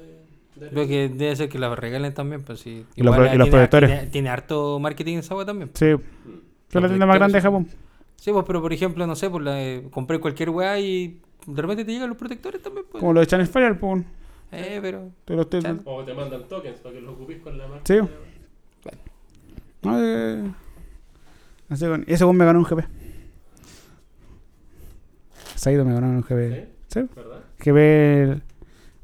Creo que debe ser que las regalen también, pues sí. Y los pro- y los tiene, protectores. Tiene, tiene harto marketing esa weá también. Sí, es la tienda más grande de Japón. Sí, pues, pero por ejemplo, no sé, pues la, eh, compré cualquier weá y de repente te llegan los protectores también, pues. Como lo de Channel Fire, pues. Eh, pero. Te lo estoy- Chan. O te mandan tokens para que los ocupes con la marca. Sí. No, eh, así con- ese me ganó un GP. Saido me ganó un GP. Sí. ¿Verdad? GP.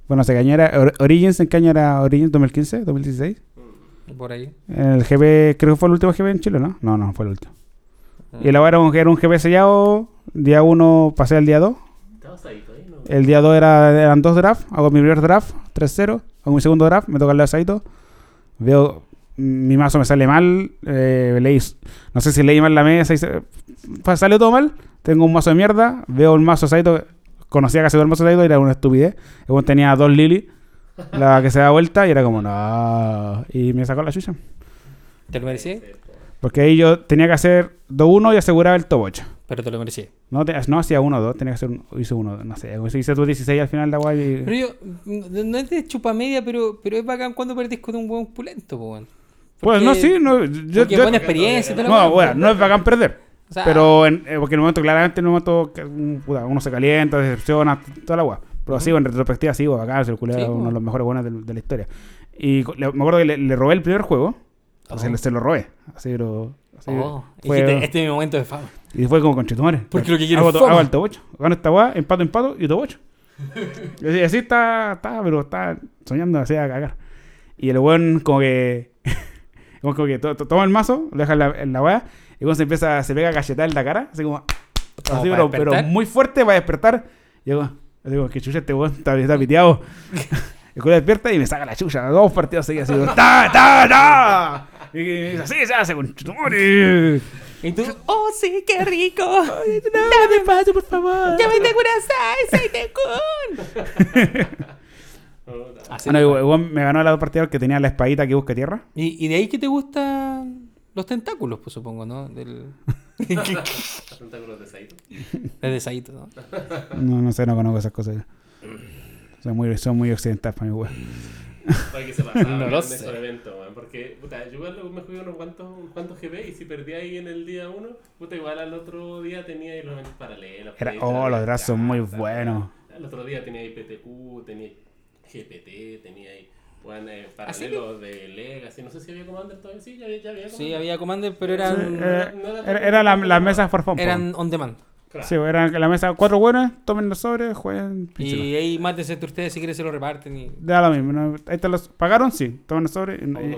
Bueno, se cañera. Or- Origins en caña era Origins 2015, 2016. Mm. Por ahí. El GP, creo que fue el último GP en Chile, ¿no? No, no, fue el último. Ah. Y la era un, era un GP sellado. Día 1 pasé al día 2. Estabas ahí, ahí, ¿no? El día 2 era, eran dos drafts. Hago mi primer draft, 3-0. Hago mi segundo draft, me toca el de Saito. Veo, mi mazo me sale mal. eh, leí, no sé si leí mal la mesa. Y se- pues, salió todo mal. tengo un mazo de mierda, veo un mazo Saito, conocía casi todo el mazo de era una estupidez. El tenía dos Lily, la que se da vuelta, y era como, no. Y me sacó la chucha. ¿Te lo merecí? Porque ahí yo tenía que hacer 2-1 y aseguraba el top 8. Pero te lo merecí. No, te- no hacía 1-2, tenía que hacer hice 1, no sé. Hice tu 16 al final de la guay. Pero yo, no es de chupa media, pero, pero es bacán cuando perdís con un buen pulento, po, weón. Pues no, sí, no. Yo, yo- buena experiencia y no, bueno, no es bacán perder. O sea, pero en, eh, porque en el momento, claramente, en el momento uno se calienta, decepciona, toda la weá. Pero sí, en retrospectiva, sí, pues, acá el culero Sí, uno de los mejores buenos de, de la historia. Y le- me acuerdo que le, le robé el primer juego. O sea, Oh. le- se lo robé. Así, pero. así, Oh, fue- dijiste, este es mi momento de fama. Y fue como con chetumare. Porque lo que quiero hago, es fama. hago el top 8. Gano esta weá, empato, empato y top 8. <laughs> y así, así está, está, pero está soñando así a cagar. Y el weón como que. <laughs> como que to- to- toma el mazo, lo deja en la, en la weá, y cuando se empieza, se pega a cachetar en la cara, así como. Como Así, para pero, muy fuerte para despertar. Y yo, digo, que chucha este weón está, está piteado. <laughs> El culo despierta y me saca la chucha. Dos partidos seguidos así. ¡Ta, ta, ta! Y así se hace con. Y tú, oh, sí, qué rico. Dame espacio, por favor. Ya me te curasai, soy de <laughs> Así Bueno, igual- igual me ganó la partida que tenía la espadita que busca tierra. y, y de ahí que te gustan los tentáculos, pues supongo, ¿no? Del... <laughs> Tentáculos de Saito. De Saito, ¿no? No, no sé, no conozco esas cosas. Son muy, son muy occidentales para mi weón. Para que se pasaba <laughs> No en lo esos sé. eventos, weón. Porque, puta, yo igual me jugué unos cuantos, cuantos GP y si perdí ahí en el día uno, puta, igual al otro día tenía ahí los eventos paralelos. Era- podía oh, los drafts son muy buenos. Al otro día tenía ahí PTQ, tenía GPT, tenía ahí, weón, eh, ¿Ah, sí? paralelos de Legacy. No sé si había Commander todavía. Sí, ya había, ya había Sí, Commander. había Commander, pero Sí, eran, era, era, era la, la mesa for fun. eran on demand. Claro. Sí, eran la mesa cuatro buenas, tomen los sobres, jueguen. Y ahí mátense entre ustedes si quieren se lo reparten. Y... Da lo mismo. ¿no? Ahí te los pagaron, sí, tomen los sobres. y- y-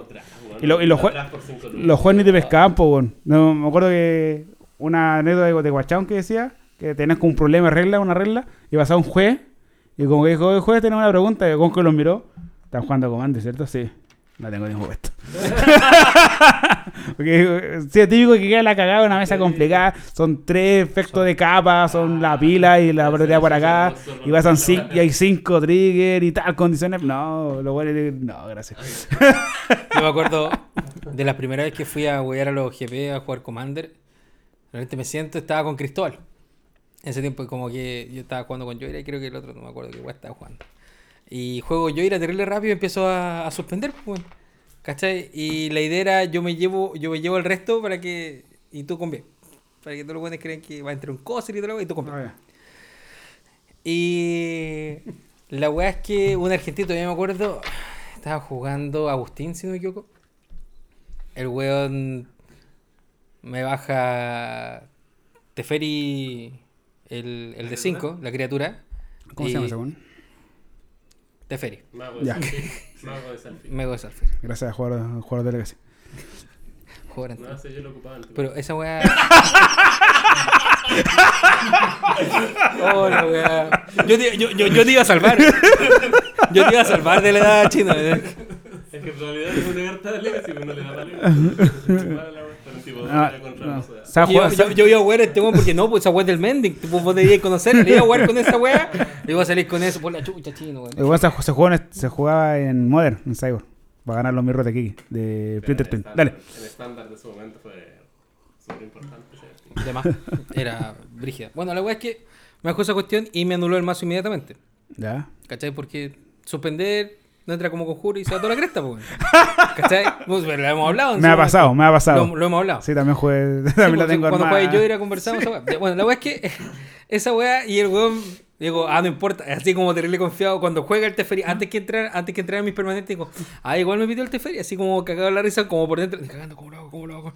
y lo- y los jue-. Los juegos ni te pescaban, po, weón. No, me acuerdo que una anécdota de, de Guachán que decía que tenías como un problema de regla, una regla, y pasaba un juez, y como que dijo, "Oye, juez, tenemos una pregunta, y como que los miró, están jugando a Commander, ¿cierto? Sí. No tengo tiempo para esto. Porque sí, es típico que queda la cagada una mesa complicada. Son tres efectos de capa, son la pila y la partida por acá. Y pasan cinco, y hay cinco triggers y tal, condiciones. No, lo bueno es no, gracias. <laughs> Yo me acuerdo de la primera vez que fui a huear a los GP a jugar Commander. Realmente me siento, estaba con Cristóbal. En ese tiempo, como que yo estaba jugando con Joira y creo que el otro no me acuerdo qué igual estaba jugando. Y juego Joira terrible rápido y empiezo a, a suspender, pues. ¿Cachai? Y la idea era yo me llevo, yo me llevo el resto para que. Y tú con bien. Para que todos los buenos crean que va a entrar un coser y todo lo y tú con bien. Y la weá es que un argentino, todavía me acuerdo, estaba jugando Agustín, si no me equivoco. El weón me baja Teferi, el, el de 5, la criatura. ¿Cómo y- se llama ese weón? Teferi, Mago de Ya. <laughs> Mago de Salfir. Mego de Salfir. Gracias a jugador, jugador de Legacy. Jugador No, antiguo. ese yo lo ocupaba antes. Pero esa weá. oh, la weá. Yo te, yo, yo, yo te iba a salvar. Yo te iba a salvar de la edad china. Es que en realidad es una carta de Legacy, pero no le da Legacy. <laughs> La un tipo Ah, contra no. Yo, jugado- yo, yo iba a jugar a este weón porque no, pues esa weá del Mending. Tipo, vos debías conocer, le iba a jugar con esa weá. Le iba a salir con eso por la chucha chino, weón. El se, se jugaba en, se jugaba en Modern, en Cyber. Para ganar los mirros de Kiki, de Splinter en Twin. estándar- Dale. En estándar de su momento fue súper importante. ese- De más. Era brígida. Bueno, la weá es que me bajó esa cuestión y me anuló el mazo inmediatamente. Ya. ¿Cachai? Porque suspender no entra como conjuro y se va toda la cresta, pues. ¿Cachai? Pues, pero lo hemos hablado. en Me ha pasado, me ha pasado. Lo, lo hemos hablado. Sí, también jugué. <laughs> Sí, También la porque tengo cuando armada. jugué yo era conversamos esa weá. Bueno, la weá es que <laughs> esa weá y el weón digo, ah, no importa, así como terrible confiado cuando juega el Teferi, antes que entrar, antes que entrar a mis permanentes, digo, ah, igual me pidió el Teferi, así como cagado la risa, como por dentro, cagando, ¿cómo lo hago? ¿Cómo lo hago?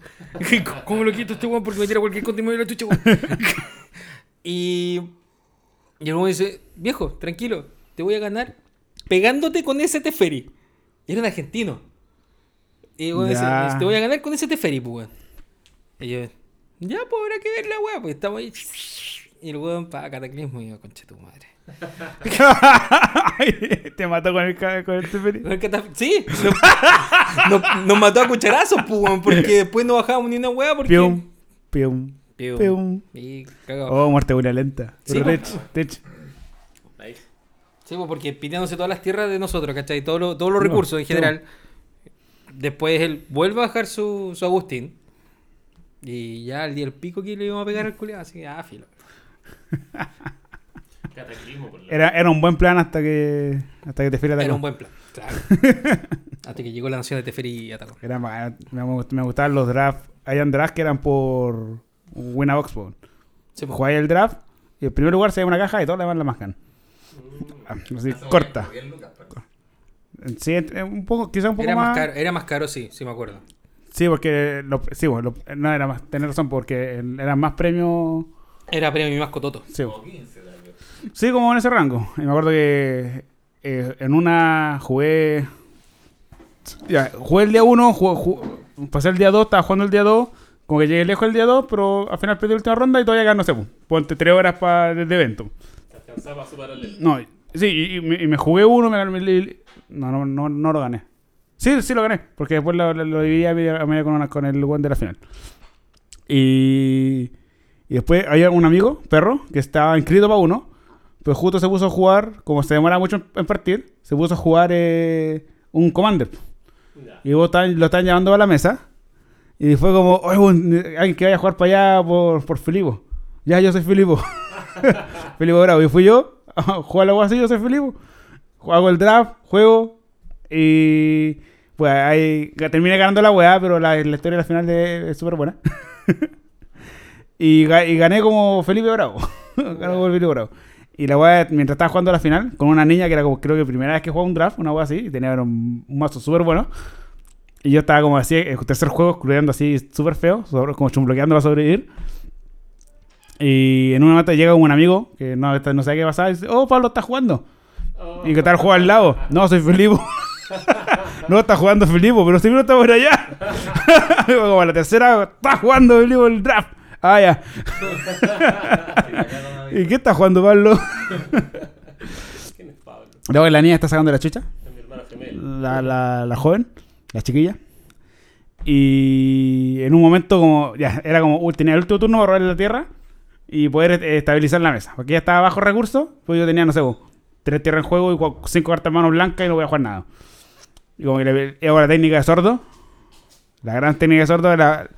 ¿Cómo lo quito este weón? Porque me tira cualquier contenido y la chucha, weón. <laughs> y, y el weón dice, viejo, tranquilo, te voy a ganar pegándote con ese Teferi. Y era un argentino. Y dice, Ya. te voy a ganar con ese Teferi, pues, weón. Y yo, ya, pues habrá que ver la weá, pues estamos ahí. Y el weón, pa, cataclismo, y yo, conche tu madre. <laughs> Te mató con el, con el Teferi. Sí, nos, nos- nos mató a cucharazos, pues, weón, porque después no bajábamos ni una weá porque. Pium, pium, Pium. Pium. Y cagado. Oh, muerte muy lenta. Sí, Pero po. Tech. Sí, pues porque piteándose todas las tierras de nosotros, ¿cachai? Todos los, todos los recursos en sí, general. Después él vuelve a bajar su, su Agustín. Y ya al día del pico que le íbamos a pegar al culiado, así que, ah, filo. <laughs> Cataclismo por la. Era, era un buen plan hasta que hasta que Teferi atacó. Era un buen plan, claro. <laughs> Hasta que llegó la nación de Teferi y atacó. Era me, me gustaban los drafts. Habían drafts que eran por Winabox. po. Sí, pues. Jugáis el draft y el primer lugar se lleva una caja y todos le van la mascan. Ah, así, corta. bien, Lucas, Sí, es un poco, quizás un poco Era más. más caro, era más caro, sí, sí me acuerdo. Sí, porque lo- sí, bueno, lo- no era más, tenés razón, porque el- eran más premios. Era premio más cototo. Sí, Como 15 tal vez. sí, como en ese rango. Y me acuerdo que eh, en una jugué. Ya, jugué el día 1, pasé el día 2, estaba jugando el día 2. Como que llegué lejos el día 2, pero al final perdí la última ronda y todavía gané, no sé, pues, ponte 3 horas para de evento. Alcanzaba su paralelo. No, sí, y, y me, y me jugué uno, me No, no, no, no lo gané. Sí, sí lo gané, porque después lo, lo- lo dividí a media, a media con, una- con el buen de la final. Y, y después había un amigo, perro, que estaba inscrito para uno, pero justo se puso a jugar, como se demora mucho en, en partir, se puso a jugar eh, un Commander. Y vos lo estaban llevando a la mesa. Y fue como, oye, weón, alguien que vaya a jugar para allá por, por Filipo. Ya, yo soy Filipo. <laughs> <laughs> Filipo Bravo. Y fui yo <laughs> a jugar la así, yo soy Filipo. Hago el draft, juego. Y pues ahí terminé ganando la weá, pero la, la historia de la final de- es súper buena. <laughs> y, y gané como Felipe Bravo. Gané como Felipe Bravo. Y la weá, mientras estaba jugando la final, con una niña que era como, creo que primera vez que jugaba un draft, una weá así, y tenía un, un mazo súper bueno. Y yo estaba como así, el tercer juego, excluyendo así súper feo, sobre- como chumbloqueando para sobrevivir. Y en un momento llega un amigo que no, no sabe qué pasaba y dice, oh, Pablo está jugando. Oh, ¿Y qué tal juega al lado? No, soy Filipo. <laughs> no, está jugando Filipo, pero si no está por allá. <laughs> Como a la tercera, está jugando Filipo el draft. Ah, ya. <laughs> ¿Y qué está jugando Pablo? ¿Quién es Pablo? Luego la niña está sacando la chucha. Es mi hermana gemela. La, la, la joven, la chiquilla. Y en un momento como, ya, era como, uy, tenía el último turno para robarle la tierra y poder eh, estabilizar la mesa. Porque ya estaba bajo recursos, pues yo tenía, no sé, tres tierras en juego y cinco cartas en mano blancas y no voy a jugar nada. Y como que le hago la técnica de sordo. La gran técnica de sordo, la,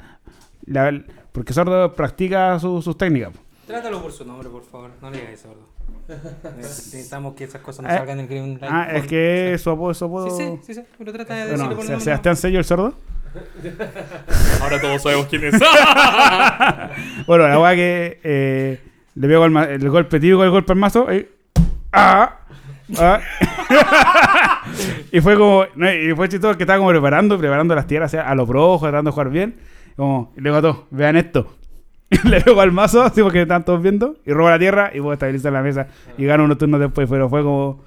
la- porque sordo practica su- sus técnicas. Trátalo por su nombre, por favor. No le digas eso, gordo. <laughs> Necesitamos que esas cosas no Ah, salgan en Green Light. Ah, es que su apodo, su apodo... Sí, sí, sí, sí. Pero trata de Bueno, decirlo por el. Sebastián Sello, el sordo. Ahora todos sabemos quién es. <laughs> Bueno, la weá que eh, le pego el, el golpe típico, el golpe al mazo. y- ¡Ah! ¡Ah! <laughs> y fue como. no, y fue chistoso que estaba como preparando, preparando las tierras o sea, a lo pro, tratando de jugar bien. Como, y luego a todos, vean esto. <laughs> le pego al mazo, así porque están todos viendo, y robo la tierra y puedo estabilizar la mesa. Y gano unos turnos después, pero fue como.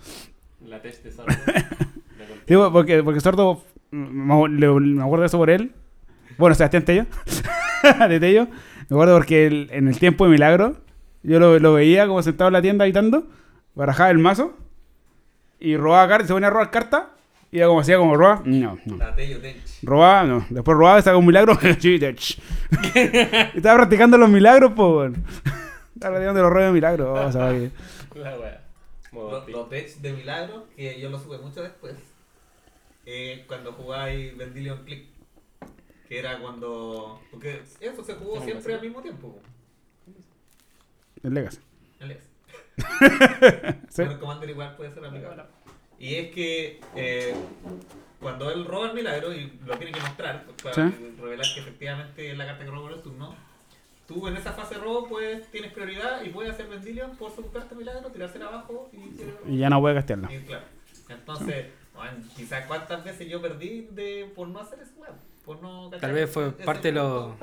La test de sordo. Sí, porque, porque Sordo, me, acuerdo de eso por él. Bueno, Sebastián Tello. <laughs> de Tello. Me acuerdo porque él, en el tiempo de Milagro, yo lo, lo veía como sentado en la tienda editando, barajaba el mazo y robaba cartas, se ponía a robar cartas. Y era como hacía como roba, no, no. La Tello Tench. Robaba, no. Después robaba y sacaba un milagro. <laughs> <laughs> Estaba practicando los milagros, pues, bueno. Estaba practicando los rollos de milagros. ver. La wea. Los, los decks de milagro, que yo lo supe mucho después, eh, cuando jugáis Vendilion Click. Que era cuando. Porque eso se jugó siempre al mismo tiempo. El Legacy. Alex. <laughs> Sí. Bueno, el Commander igual puede ser aplicable. Y es que eh, cuando él roba el milagro y lo tiene que mostrar para Sí. revelar que efectivamente es la carta que robó el turno, tú en esa fase de robo pues tienes prioridad y puedes hacer Vendilion por su carta milagro, tirársela abajo y, Y ya no puede castearla. y claro. Entonces, bueno, quizás cuántas veces yo perdí de, por no hacer ese weón. Por no Tal vez fue parte de, lo,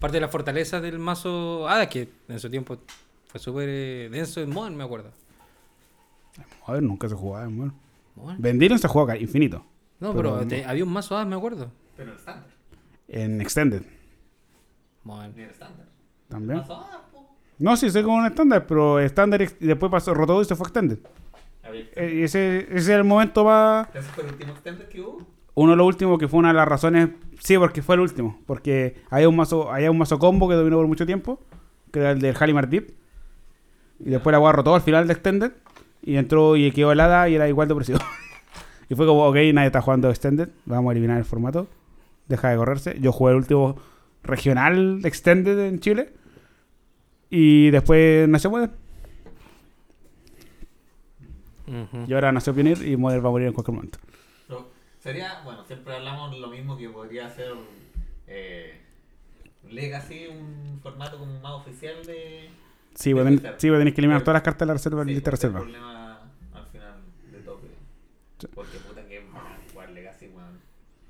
parte de la fortaleza del mazo Hada, que en su tiempo fue súper eh, denso en Modern, me acuerdo. A ver, nunca se jugaba, bueno. Modern. Vendieron se juega infinito. No, Pero pero, no. te- había un mazo Hada, me acuerdo. Pero en estándar, En Extended Modern. ni en estándar. también. Pasó, ah, po. No, sí, sé como un estándar, pero estándar y después pasó rotó y se fue Extended. Eh, y ese, ese es el momento más. Ese fue el último extender que hubo. uno de los últimos que fue una de las razones, sí, porque fue el último, porque había un mazo, había un mazo combo que dominó por mucho tiempo, que era el del Halimar Deep, y después la weá rotó al final de Extended, y entró y quedó helada y era igual de precio. <laughs> y fue como, ok, nadie está jugando Extended, vamos a eliminar el formato, deja de correrse. Yo jugué el último regional de Extended en Chile, y después nació Ujú. y ahora nació Pioneer, y Modern va a morir en cualquier momento. Pero sería, bueno, siempre hablamos lo mismo que podría ser eh, Legacy, un formato como más oficial de. Sí, de ten- Wizard. sí, pues tenéis que eliminar Pero- todas las cartas de la reserva, Sí, lista reserva. problema al final de tope. Porque puta que jugar Legacy, weón.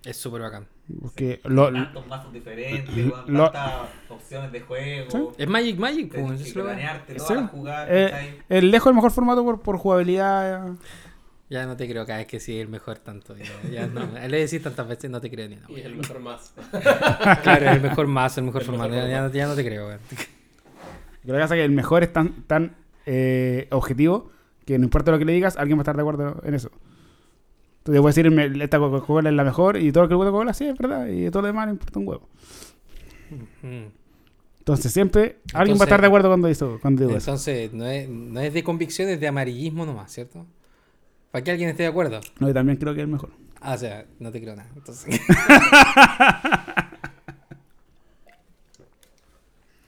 Es súper bacán. Porque lo, Tantos mazos diferentes, lo- tantas opciones de juego. Sí. Es Magic Magic, pues, es Sí. lejos el mejor formato por, por jugabilidad. Ya no te creo cada vez que sí el mejor tanto. Ya, ya no. <laughs> Le decís tantas veces, no te creo ni nada. Y es el mejor más. <laughs> Claro, el mejor más, el mejor El formato. mejor Ya, ya no- formato. ya no te creo, weón. Lo que pasa es que el mejor es tan, tan eh, objetivo que no importa lo que le digas, alguien va a estar de acuerdo en eso. Tú te puedes decir, esta Coca-Cola es la mejor y todo lo que le gusta Coca-Cola, sí, es verdad. Y todo lo demás no importa un huevo. Entonces siempre alguien va a Entonces- estar de acuerdo cuando, dice, cuando digo eso. Entonces, no es, no es de convicción, es de amarillismo nomás, ¿cierto? Para que alguien esté de acuerdo. No, yo también creo que es el mejor. Ah, o sea, no te creo nada. Entonces. <laughs>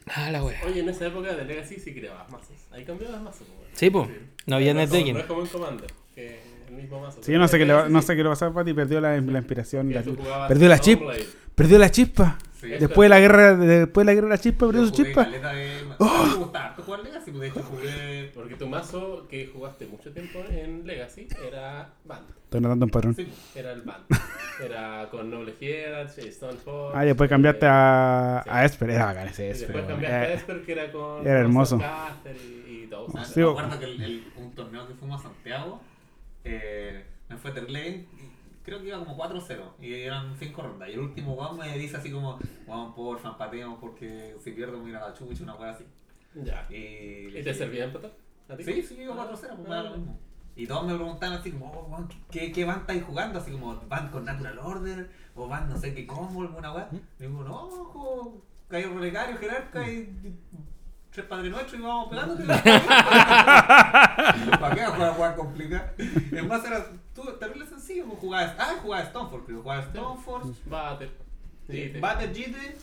ah, la wea. Oye, en esa época de Legacy sí creabas mazos. Ahí cambiabas mazos, pues. Sí, pues. No había No como- netdecking. No es como en Commander, que mismo mazo. Sí, yo no sé qué le, va- no sé qué le pasó a Pati, perdió la, la inspiración. la- perdió la chip. Stormblade. perdió la chispa. Sí. Después de la guerra, después de la guerra de la chispa, perdió su chispa. de- mí me gustaba harto jugar Legacy, de hecho jugué. Porque tu mazo que jugaste mucho tiempo en Legacy era Band. Estoy notando un patrón. Sí, Era el Band. <laughs> Era con Noble Hierarch, Stoneforge. Ah, y después cambiaste a, Sí. a Esper. Era bacán ese Y Esper. después weón. cambiaste a Eh, Esper que era con. era hermoso. Monstercaster Y, y todo. Ah, Sí, me o- acuerdo que el, el- un torneo que fuimos a Santiago eh, me fue terrible bien, creo que iba como 4-0 y eran 5 rondas y el último weón me dice así como vamos porfa empatemos porque si pierdo me irá la chucha una wea así Ya. y, ¿Y le te dije, servía empatar? ¿A sí, sí, iba 4-0 pues me da lo Ah. mismo y todos me preguntaban así como, oh, ¿qué, ¿qué van estáis jugando? Así como, ¿van con Natural Order? ¿O van no sé qué combo, alguna weá? Y digo, no, juego Cayo Relicario, Jerarca y tres Padre Nuestro y vamos pegándote. <laughs> ¿Para qué jugar jugar complicada? Es más, era tú, terrible sencillo, pues jugabas, ah, jugabas Stoneforge, creo, jugabas Stoneforge, Bate. Sí, te- Bate Jite,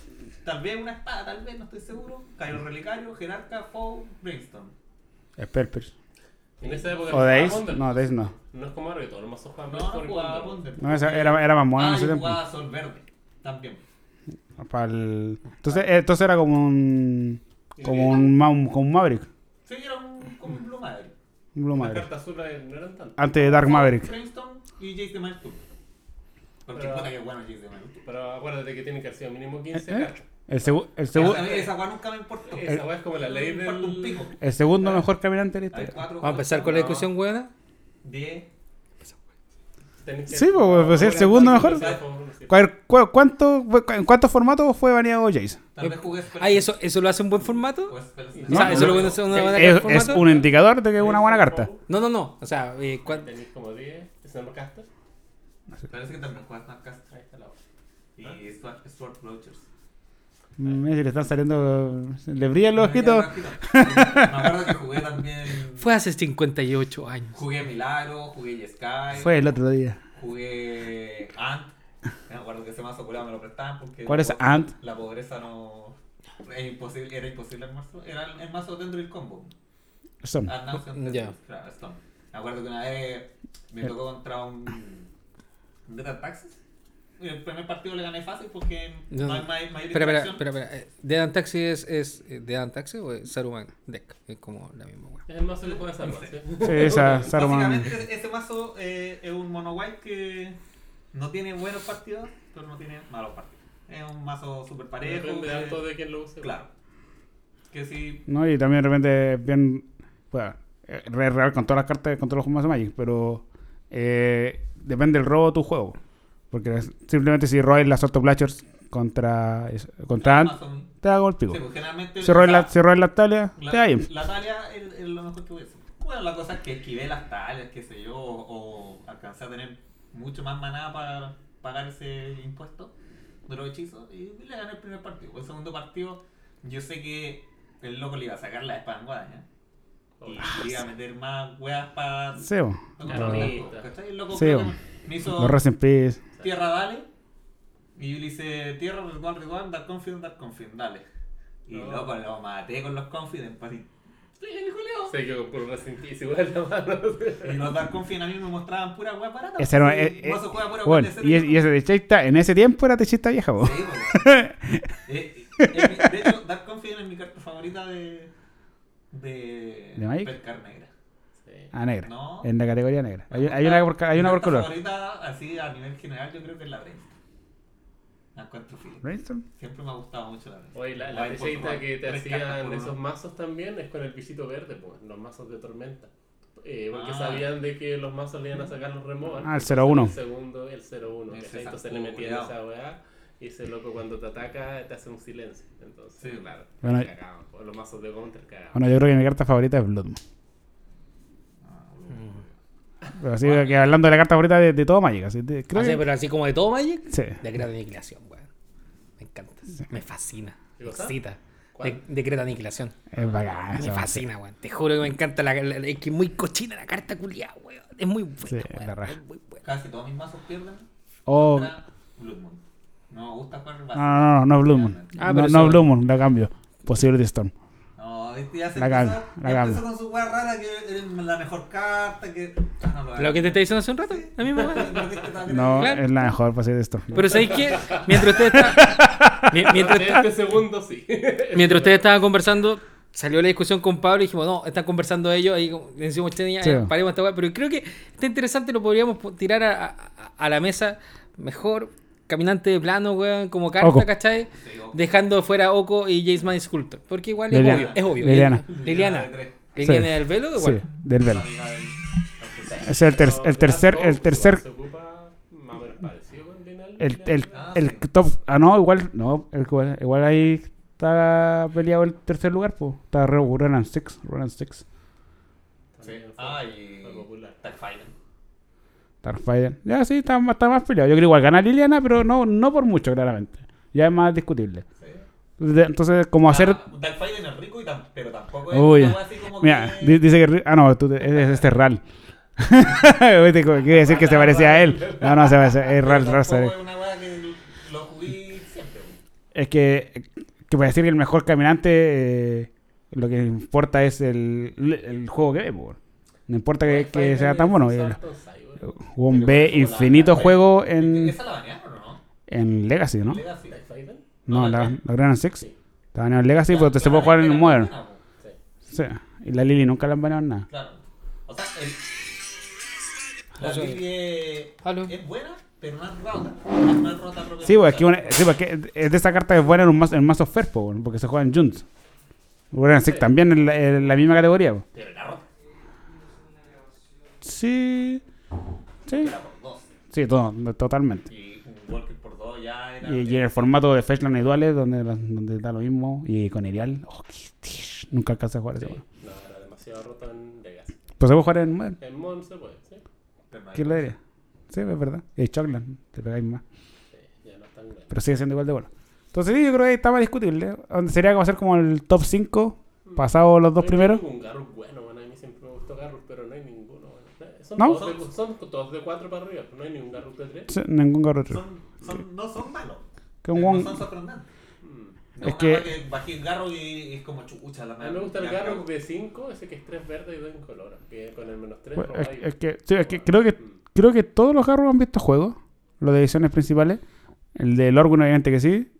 tal vez una espada, tal vez, no estoy seguro, Cayo Relicario, Jerarca, Foe, Brainstorm. Esper, Esper. En esa época ¿O Days? No, Days no. No es como ahora que todos los mazos juegan No, Brainstorm no. No, esa era, era más mono en Ah, ese tiempo. jugaba Sol Verde, también. Para el- Entonces, eh, entonces era como un. Como un, un- como un Maverick. Sí, era un, como un Blue Maverick. Un Blue Las Maverick. cartas azules no eran tantas. Antes de Dark Maverick. Brainstorm y Jace de Mind Porque Pero- puta que bueno Jace de Mind Pero acuérdate que tiene que haber sido mínimo 15 ¿Eh? cartas. El, segu- el, segu- A mí esa weá nunca me importó. Esa weá es como la ley Me importa un del. pico. el segundo mejor caminante de la historia. Vamos a empezar con la discusión, weona. 10. Tenés que- Sí, pues, pues, el Ahora, segundo mejor. Sí, sí. ¿Cuál- cu- cuánto, ¿En cuántos formatos fue baneado Jace? Tal vez jugué Ay, ¿eso, ¿eso lo hace un buen formato? o Spell- O sea, No, ¿eso no, lo hacer una buena Es, es un indicador de que es una buena carta. No, no, no. O sea, eh, ¿cuán- Tenéis como 10 Snapcaster. Parece que también juegas Snapcast Ahí está la y Sword, Sword Brochers. Mm, si le están saliendo. Le brillan los ojitos. Me acuerdo que jugué también. fue hace 58 años. Jugué Milagro, jugué Sky. Fue el otro día. Jugué Ant. <laughs> Me acuerdo que ese mazo curado me lo prestaban porque. ¿Cuál la es Ant? La pobreza no. Es imposible, era imposible armarlo. Era el, el mazo dentro del combo. Nauseam Ya. Tetris, claro, Stone. Me acuerdo que una vez me tocó contra un. un Data Taxis. El primer partido le gané fácil porque No, no, hay ma- mayor Espera, espera, espera, espera. eh, ¿Dead Taxi es, es eh, Dead Taxi o es Saruman Deck? Es como la misma weá. El mazo que puedes armar, ¿sí? Sí, esa Saruman. Básicamente ese mazo eh, es un mono white que no tiene buenos partidos, pero no tiene malos partidos. Es un mazo super parejo. Depende que- tanto de quién lo use. Claro. Que si. ¿no? Y también de repente es bien. Bueno, es re- real con todas las cartas, con todos los de Magic, pero eh, depende del robo de tu juego. Porque simplemente si robas las Blachers contra, es- contra Ant, mazo- te hago el pico. Sí, pues. Si robas la, si robas las talias, La, te da ahí. la talia es, es lo mejor que voy a hacer. Bueno, la cosa es que esquivé las talias, qué sé yo, o, o alcancé a tener mucho más maná para pagar ese impuesto de los hechizos y le gané el primer partido. El segundo partido, yo sé que el loco le iba a sacar la espada en guadaña. Y le iba a meter más weas para. Bo. ¿Cachai? El loco me hizo Rest Peace. tierra, dale. Y yo le hice tierra, Ridwan, Ridwan, Dark Confident, Dark Confident, dale. Y No. loco, lo maté con los Confident, así. <laughs> Se quedó por resentís igual <laughs> la mano. Y los Dark Confident a mí me mostraban pura wea barata. Ese eh, eh, juega pura wea bueno, de cero y, es- y ese techista, en ese tiempo era techista vieja. Sí, pues. <laughs> Eh, eh, de hecho, Dark es mi carta favorita de. de. ¿De Magic? Pescar negra. Sí. Ah, negra. No. En la categoría negra. Hay, una por, hay una color. favorita, así a nivel general, yo creo que es la. La encuentro fina. Brainstorm. Siempre me ha gustado mucho la Brainstorm. Oye, la, la favor. que te hacían por esos mazos también es con el visito verde, pues, los mazos de tormenta. Eh, porque Ah. sabían de que los mazos le iban a sacar los removal. Ah, el 0-1. El segundo, el 0-1. Ese ¿cachai? Entonces le metían cuidado. esa weá y ese loco cuando te ataca te hace un silencio. Entonces, Sí. claro, Bueno, cagaban, los mazos de counter cagaban. Bueno, yo creo que mi carta favorita es Blood Moon. Ah, Pero así que hablando de la carta favorita de, de todo Magic. Así, de- creo Ah, que- pero así como de todo Magic, sí. de Creta Aniquilación, weón. Me encanta. Me fascina. Me excita. De, de Creta Aniquilación. Es bacán. Me fascina, weón. Te juro que me encanta la, la- la- es que es muy cochina la carta culiada, weón. Es muy buena, Sí, weón. la raja. Es muy buena. Casi todos mis mazos pierden. Oh, Blood Moon. No me gusta jugar no, no, no, no Blue Moon. Ah, no, pero no eso- Blue Moon, la cambio. Possibility Storm. No, ya se La empezó, la ya cambio. empezó con su weá rara que es la mejor carta, que... Ah, no, lo Lo que te estaba diciendo hace un rato, la misma <laughs> weón. No, Claro. es la mejor Possibility Storm. Pero ¿sabéis qué? Mientras usted está... <laughs> mi- mientras, En este segundo sí. mientras ustedes estaban conversando, salió la discusión con Pablo y dijimos, no, están conversando ellos, ahí decimos, "Che, ya, Sí. paremos esta weá". Pero creo que está interesante, lo podríamos po- tirar a, a- a la mesa mejor. Caminante de plano, weón, como carta, Oco. ¿cachai? Dejando fuera Oko y Jace Man Sculptor. Porque igual es Liliana. obvio. Es obvio. Liliana. Liliana. Sí. Liliana Sí. del velo, Sí, igual. del velo. Amiga del- Ese es el, ter- el tercer, el tercer, Se ocupa más o menos parecido con Linal. el, el, Ah, el sí. top, ah no, igual, no, el- igual, igual ahí está peleado el tercer lugar, pues, está Ronan Six, Ronan Six, Sí. Ah, y... Fue popular. Starfighter, ya sí, está, más- está más peleado, yo creo igual gana Liliana, pero no, no por mucho, claramente, ya es más discutible, entonces, como hacer, Ah, Darkfire es rico, y tam- pero tampoco es Uy, así como mira, que... di- dice que, ah no, tú, te- es, es Ral, <laughs> Viste, como quiere decir que se parecía a él, no, no, se parece, es Ral, Ral, es una wea que lo jugué siempre. Es que, que para decir que el mejor caminante, eh, lo que importa es el, el juego que ve. No importa que, que sea tan bueno. Hubo un B infinito juego en, ¿Esa la banearon o no? en Legacy, ¿no? Legacy. No, la, la Grand Six. Está baneado en Legacy, pero te se puede jugar en el Modern. Ah, Sí. Y la Lily nunca la han baneado en nada. Claro. O sea, el... La. Lily es... Buena, pero no es rota. No es rota. Sí, pues, es que una- sí, que es de esa carta es buena en un mazo, en mazo fair, po, weón, porque se juega en Junts. Grand Six Sí. también en la, en la misma categoría. po. Pero era rota. Sí. Sí. Era por dos. Sí, todo, totalmente. Y un Walker por dos ya era... Y, y en el formato de Fetchland y Duales, donde, donde da lo mismo, y con Irial, oh, qué tish, nunca alcanza a jugar ese Sí. juego. No, era demasiado roto en Legacy. Pues se puede jugar en Modern. En Mon se puede, sí. Pero no hay ¿Quién lo cosa. diría? Sí, es verdad. Y Chocland, te pegáis más. Sí, ya no es tan grande. Pero sigue siendo igual de bueno. Entonces sí, yo creo que está más discutible. Donde Sería como hacer como el top 5, pasado los dos primeros. Garrus bueno, bueno, a mí siempre me gustó Garrus, pero no hay ninguno. Bueno. Son, ¿No? Todos de, son todos de 4 para arriba, no hay ningún Garrus de 3. Sí, ningún garro otro. Son, son, no son malos. Que un No son sorprendentes. Mm. No Es que- que bajé el garro y es como chucha la A mí me gusta el ya, Garrus de 5, ese que es 3 verde y 2 incoloro, que con el menos 3 Pues, es, es que, sí, es que creo que Mm. creo que todos los garros han visto juegos. Los de ediciones principales. El de Lorgun, obviamente que sí.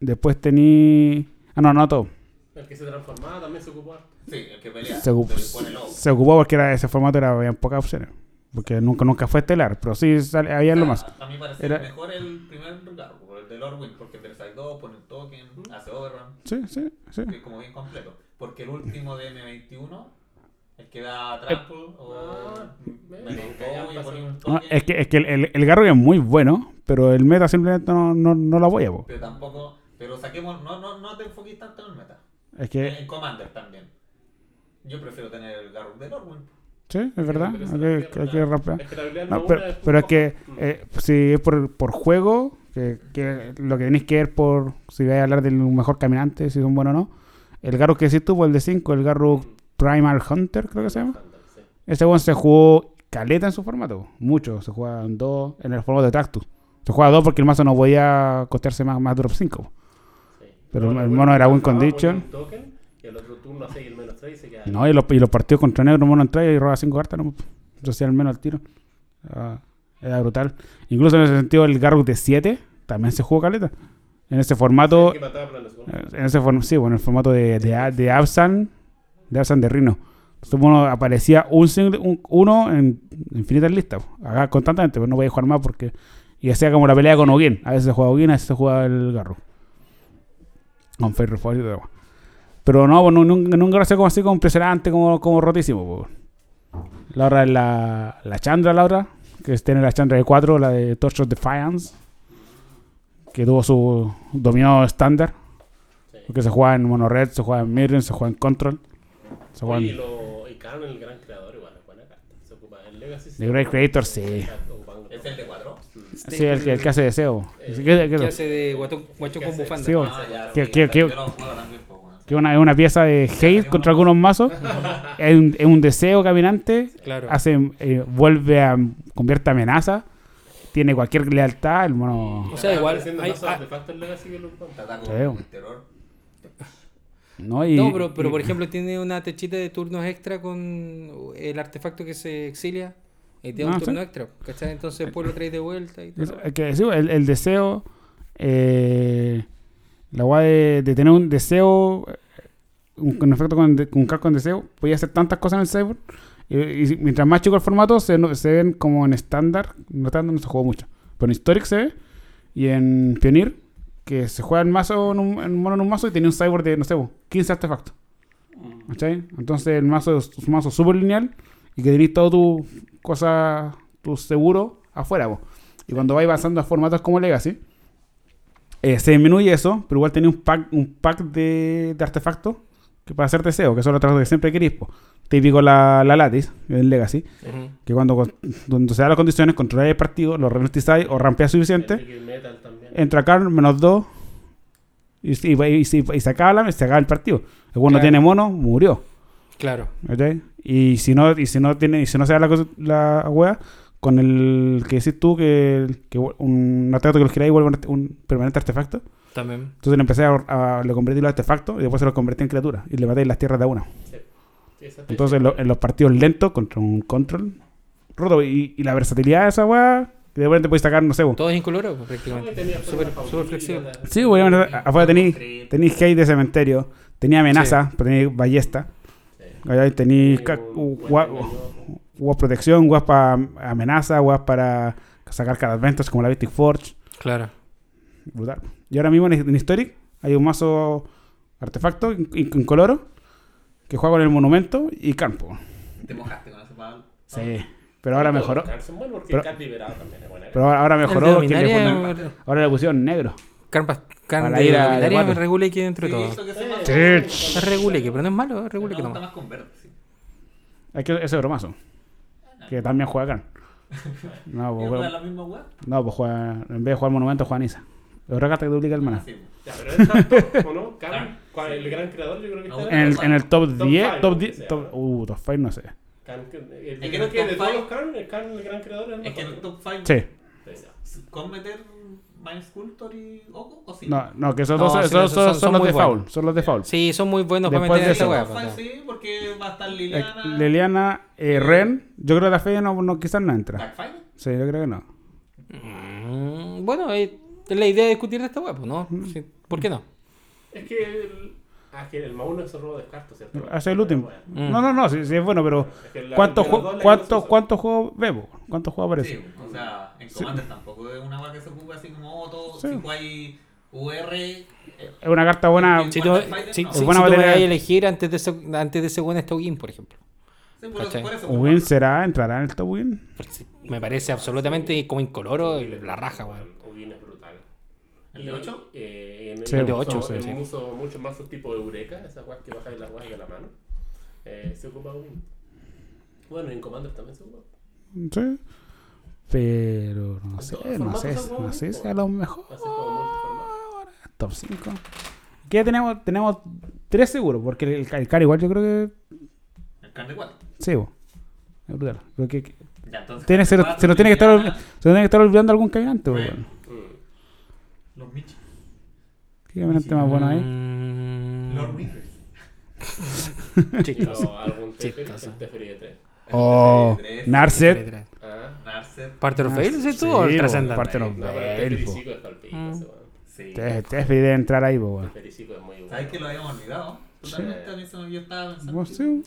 Después tení. Ah, no, no todo. El que se transformaba también se ocupó. Sí, el que pelea. Se, ocup- se ocupó porque era ese formato era habían pocas opciones. Porque nunca, nunca fue estelar. Pero sí sale- había lo más. A mí me parece Era- mejor el primer garro, el de Lordwin, porque el Side 2 pone el token, hace overrun, Sí, sí, sí. que es como bien completo. Porque el último de M21, el que da trample o Ah, pasa. pone un No, token, es que, es que el, el, el Garro es muy bueno, pero el meta simplemente no, no, no lo apoya. po. pero tampoco, pero saquemos, no, no, no te enfoques tanto en el meta. Es que, En Commander también. Yo prefiero tener el garro de Lordwin. Sí, es verdad. Hay que, hay rapear. Es que la habilidad No, no pero, es pero es un que eh, si es por, por juego, que, que lo que tenéis que ver por si vais a hablar del mejor caminante, si son buenos o no. El Garruk que decís tú, pues el de 5, el Garruk Primal Hunter, creo que se llama. Sí. Ese one se jugó caleta en su formato, mucho. Se juega en 2 en el formato de Tractus. Se juega 2 porque el mazo no podía costearse más, más drop 5. Sí. Pero No, el mono era es win jugaba con condition. Y el otro turno hace el menos 3 y se queda. No, y los, y los partidos contra negro, mono entra y roba 5 cartas, no, hacía al menos al tiro. Ah, era brutal. Incluso en ese sentido, el Garruk de 7 también se jugó caleta. En ese formato, eh, en ese form- sí, bueno, el formato de, de, A- de Absan, de Absan de Rino. Entonces, bueno, aparecía un, single- un- uno en infinitas listas, acá constantemente, pero no podía jugar más porque. Y hacía como la pelea con Ogin. A veces se juega Ogin, a veces se juega el Garruk. Con Reforce y demás. Pero no, pues, nu- nunca, nunca lo hacía como así, como impresionante, como, como rotísimo. pues. La otra es la, la Chandra, la otra, que tiene la Chandra de 4, la de Torch of Defiance, que tuvo su dominio estándar, Sí. porque se juega en Mono Red, se juega en Mirren, se juega en Control, se juega Oye, y, en lo, y el gran creador, igual, es buena carta. Se ocupa en Legacy. The Great Creator, sí. ¿Es el de 4? Sí, el, que- el que hace deseo. Eh, Sí, que, que- ¿Qué hace de guatón, guachón con bufanda? Sí. Ah, ya. Que- que- ya, que- que una, es una pieza de hate contra algunos mazos. <laughs> es, un, es un deseo caminante. Claro. Hace, eh, vuelve a. convierte a amenaza. Tiene cualquier lealtad. El mono. O sea, igual Haciendo hay- más ah-. No, y, No, pero, pero y- por ejemplo tiene una techita de turnos extra con el artefacto que se exilia y tiene Ah, un sí. turno extra, ¿cachai? Entonces después lo traes de vuelta y todo. Es- es que sí, el, el deseo. eh, la guay de, de tener un deseo. eh, Un, un efecto con, de- con con deseo. Podía hacer tantas cosas en el cyber. Y, y mientras más chico el formato, se, se ven como en estándar. No no se juega mucho. Pero en Historic se ve. Y en Pioneer. Que se juega en mazo en un, en mono en un mazo y tenía un cyber de, no sé, 15 artefactos. ¿Cachai? Entonces el mazo es un mazo súper lineal y que tenéis todo tu cosa, tu seguro afuera. po. Y cuando vais avanzando a formatos como Legacy, eh, se disminuye eso, pero igual tenéis un pack, un pack de, de artefactos que para hacer deseo, que son los trabajos que siempre queréis. po. Típico la, la Lattice, en Legacy, que cuando, cuando se dan las condiciones, controláis el partido, lo ralentizáis o rampeáis suficiente, El Liquid Metal también. entra Karn menos 2 y, y, y- y se acaba la se acaba el partido. El bueno Claro. tiene mono, murió. Claro. ¿cachai? Y si no, y si no tiene, y si no se da la, la wea, con el que decís tú que, que un artefacto que los giráis vuelve un, un permanente artefacto. También. Entonces le empecé a, a le convertí los artefactos y después se los convertí en criaturas. Y le maté las tierras de a una. Sí, Entonces en, lo- en los partidos lentos contra un control roto. Y, y la versatilidad de esa wea, que de repente puedes sacar, no sé, bo. Todo es incoloro pues, prácticamente. Súper súper flexible. Sí, obviamente afuera tenéis tenéis hate de cementerio, tenía amenaza, pero tenéis ballesta. Sí. Tenéis Guas protección, guas para amenaza, guas para sacar cada ventas como la Mystic Forge. Claro. Brutal. Y ahora mismo en, en Historic hay un mazo artefacto in- in- incoloro que juega con el monumento y campo. Te mojaste con ese palo. Sí. Pero ahora mejoró. Pero- es. Pero ahora, mejoró le ahora le pusieron negro. Carpas, carne Para de ir a- de Dominaria me regule que dentro de Sí, todo. eso que se llama- Sí. Es regule que, pero no es malo, es regule que no. más con verde, sí. Hay que ese bromazo. Que también juega acá. <laughs> No, ¿Y pues, juega juega- la misma web? no, pues juega, en vez de jugar monumento juega Nisa. Otra carta que duplica el mana. Sí. Ya, pero es top, ¿o no? Karn, ¿cuál- el gran creador, yo creo que está En el, en el top Top 10, five, top ¿no? 10, O sea. top, uh, top 5 no sé. Que- el- Es que creo que de todos los Karn, el Karn, el gran creador, es el Es que en el top 5, Sí. ¿con meter Sculptor y Oko o sí? No, no, que esos No, dos sí, esos, son- son, son los de buenos. foul. Son los de foul. Sí, son muy buenos para Después meter de esa pues, five, sí, porque va a estar Eh, Liliana. Liliana, eh, Ren, yo creo que la fe no, no, quizás no entra. Darkfire. Sí, yo creo que no. Mm, Bueno, eh, es la idea de discutir de esta weá, pues, ¿no? Sí, ¿Por qué no? Es que el, ah, que el Mauno es de descarto, ¿cierto? Hace el último. Mm. No, no, no, sí, sí es bueno, pero es que la- ¿cuántos, ju- cuántos, cuántos juegos vemos? ¿Cuántos juegos aparecen? Sí, o sea, en Commander tampoco es una weá que se ocupe así como Otto. Sí. Si hay UR. eh, Es una carta buena. Sí, Si tú, si, Fighter, si, no. si buena tú me batería. vas a elegir antes de ese, antes de ese buen Stogin, por ejemplo. Sí, por eso, ¿Cachai? por eso. ¿Win será? ¿Entrará en el top win? Sí, Me parece absolutamente como incoloro la raja, weón. Ugin es brutal. ¿El de 8? Eh, en Sí, el el de uso- ocho, sí, en sí. uso mucho más tipo Eureka, esas guas que bajan las guas de la mano. Eh, se ocupa Ugin. Bueno, en Commander también se jugó. Sí. Pero no sé, no sé, no sé si a lo mejor. Top 5. Que ya tenemos, tenemos tres seguros, porque el, el CAR igual yo creo que. El carne igual. Sí, bo. es brutal. Creo que, que Ya, entonces. tiene, se, lo- se cuatro, tiene que estar, se tiene que estar olvidando algún caminante, Bueno. weón. Mm. Los Michi. ¿Qué caminante más bueno ahí? Mm, Los Reapers. Chistoso. O algún Teferi, Chistoso. el Teferi de 3. Oh, Narset. Ah. ¿Parte de los Ah, fails ese sí, tú o el bo, trascendente? parte de es palpico, Mm. ese weón. Sí. Te, te debe entrar ahí, El weón. Bueno. ¿Sabes que lo habíamos olvidado? Totalmente. Sí. A mí se me- yo estaba pensando.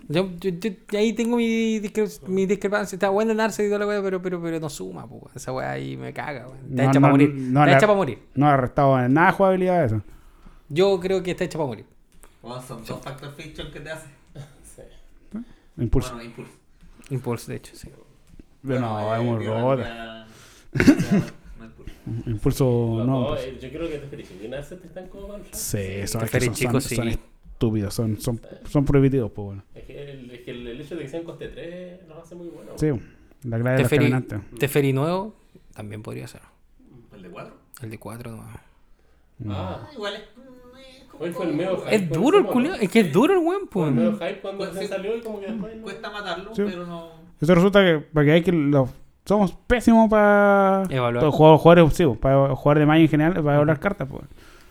Yo, yo- yo- ahí tengo mi, discre- mi discrepancia. Está buena Narset y toda la weá, pero, pero, pero no suma, po. Esa weá ahí me caga, weón. Está No, hecha no, para morir. no está hecha para morir. No ha restado en nada de jugabilidad eso. Yo creo que está hecha para morir. Bueno, son dos factor fiction que te hace. Sí. Impulso. Bueno, impulso. Impulse, de hecho, sí. Pero Bueno, no, es ya, no impulso. No. pues. eh, yo creo que Teferi chico y Narset están como mal. Sí, son, es que son, son- sí. son estúpidos, son, son, son prohibitivos, pues bueno. Es que el, es que el, hecho de que sean coste 3 los hace muy buenos. Sí, la clave de los Teferi, caminantes. Teferi nuevo también podría ser. ¿El de 4? El de 4 nuevo. Ah, igual es. Hoy fue el medio hype. Es duro el culio. Es que es duro el weón, pues. el medio hype cuando Pues sí. salió y como que después. no- Cuesta matarlo, Sí. pero no. Eso resulta que, para que hay que los, somos pésimos para Evaluar. para jugar, jugadores, sí, para jugar de Magic en general, para evaluar cartas, pues.